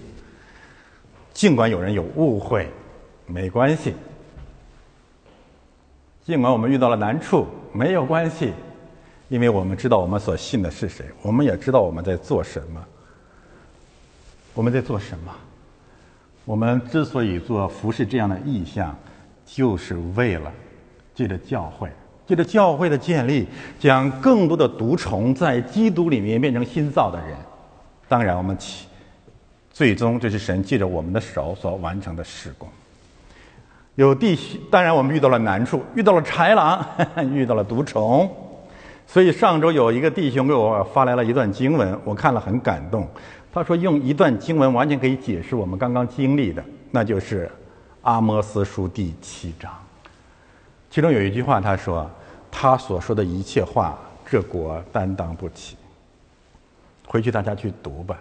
尽管有人有误会，没关系；尽管我们遇到了难处，没有关系，因为我们知道我们所信的是谁，我们也知道我们在做什么。我们在做什么？我们之所以做服饰这样的意向，就是为了借着教会，借着教会的建立，将更多的毒虫在基督里面变成新造的人。当然，我们起。最终，这是神借着我们的手所完成的事工。有弟兄，当然我们遇到了难处，遇到了豺狼，遇到了毒虫。所以上周有一个弟兄给我发来了一段经文，我看了很感动。他说用一段经文完全可以解释我们刚刚经历的，那就是《阿摩斯书》第七章。其中有一句话，他说：“他所说的一切话，这国担当不起。”回去大家去读吧。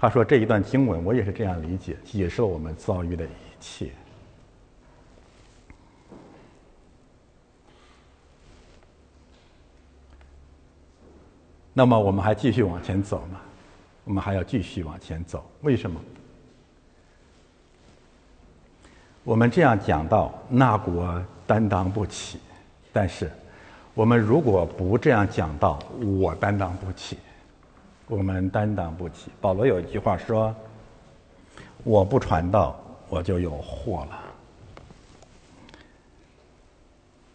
他说：“这一段经文，我也是这样理解，解释了我们遭遇的一切。那么，我们还继续往前走吗？我们还要继续往前走。为什么？我们这样讲到那国担当不起，但是我们如果不这样讲到，我担当不起。”我们担当不起。保罗有一句话说：“我不传道，我就有祸了。”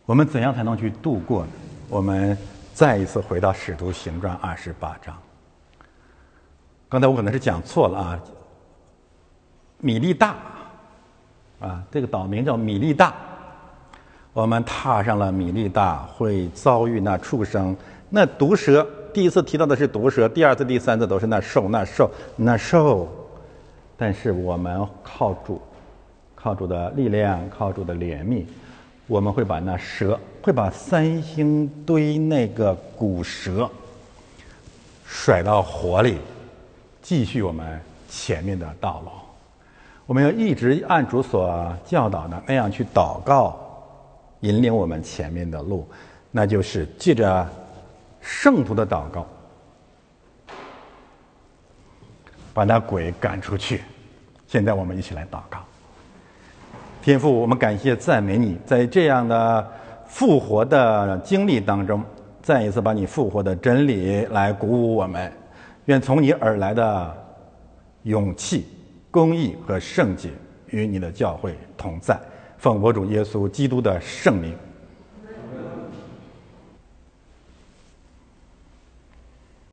我们怎样才能去度过呢？我们再一次回到《使徒行传》二十八章。刚才我可能是讲错了啊，米利大啊，这个岛名叫米利大。我们踏上了米利大，会遭遇那畜生、那毒蛇。第一次提到的是毒蛇，第二次、第三次都是那兽、那兽、那兽。但是我们靠主，靠主的力量，靠主的怜悯，我们会把那蛇，会把三星堆那个古蛇甩到火里，继续我们前面的道路。我们要一直按主所教导的那样去祷告。引领我们前面的路，那就是借着圣徒的祷告，把那鬼赶出去。现在我们一起来祷告。天父，我们感谢赞美你，在这样的复活的经历当中，再一次把你复活的真理来鼓舞我们。愿从你而来的勇气、公义和圣洁与你的教会同在。奉我主耶稣基督的圣名。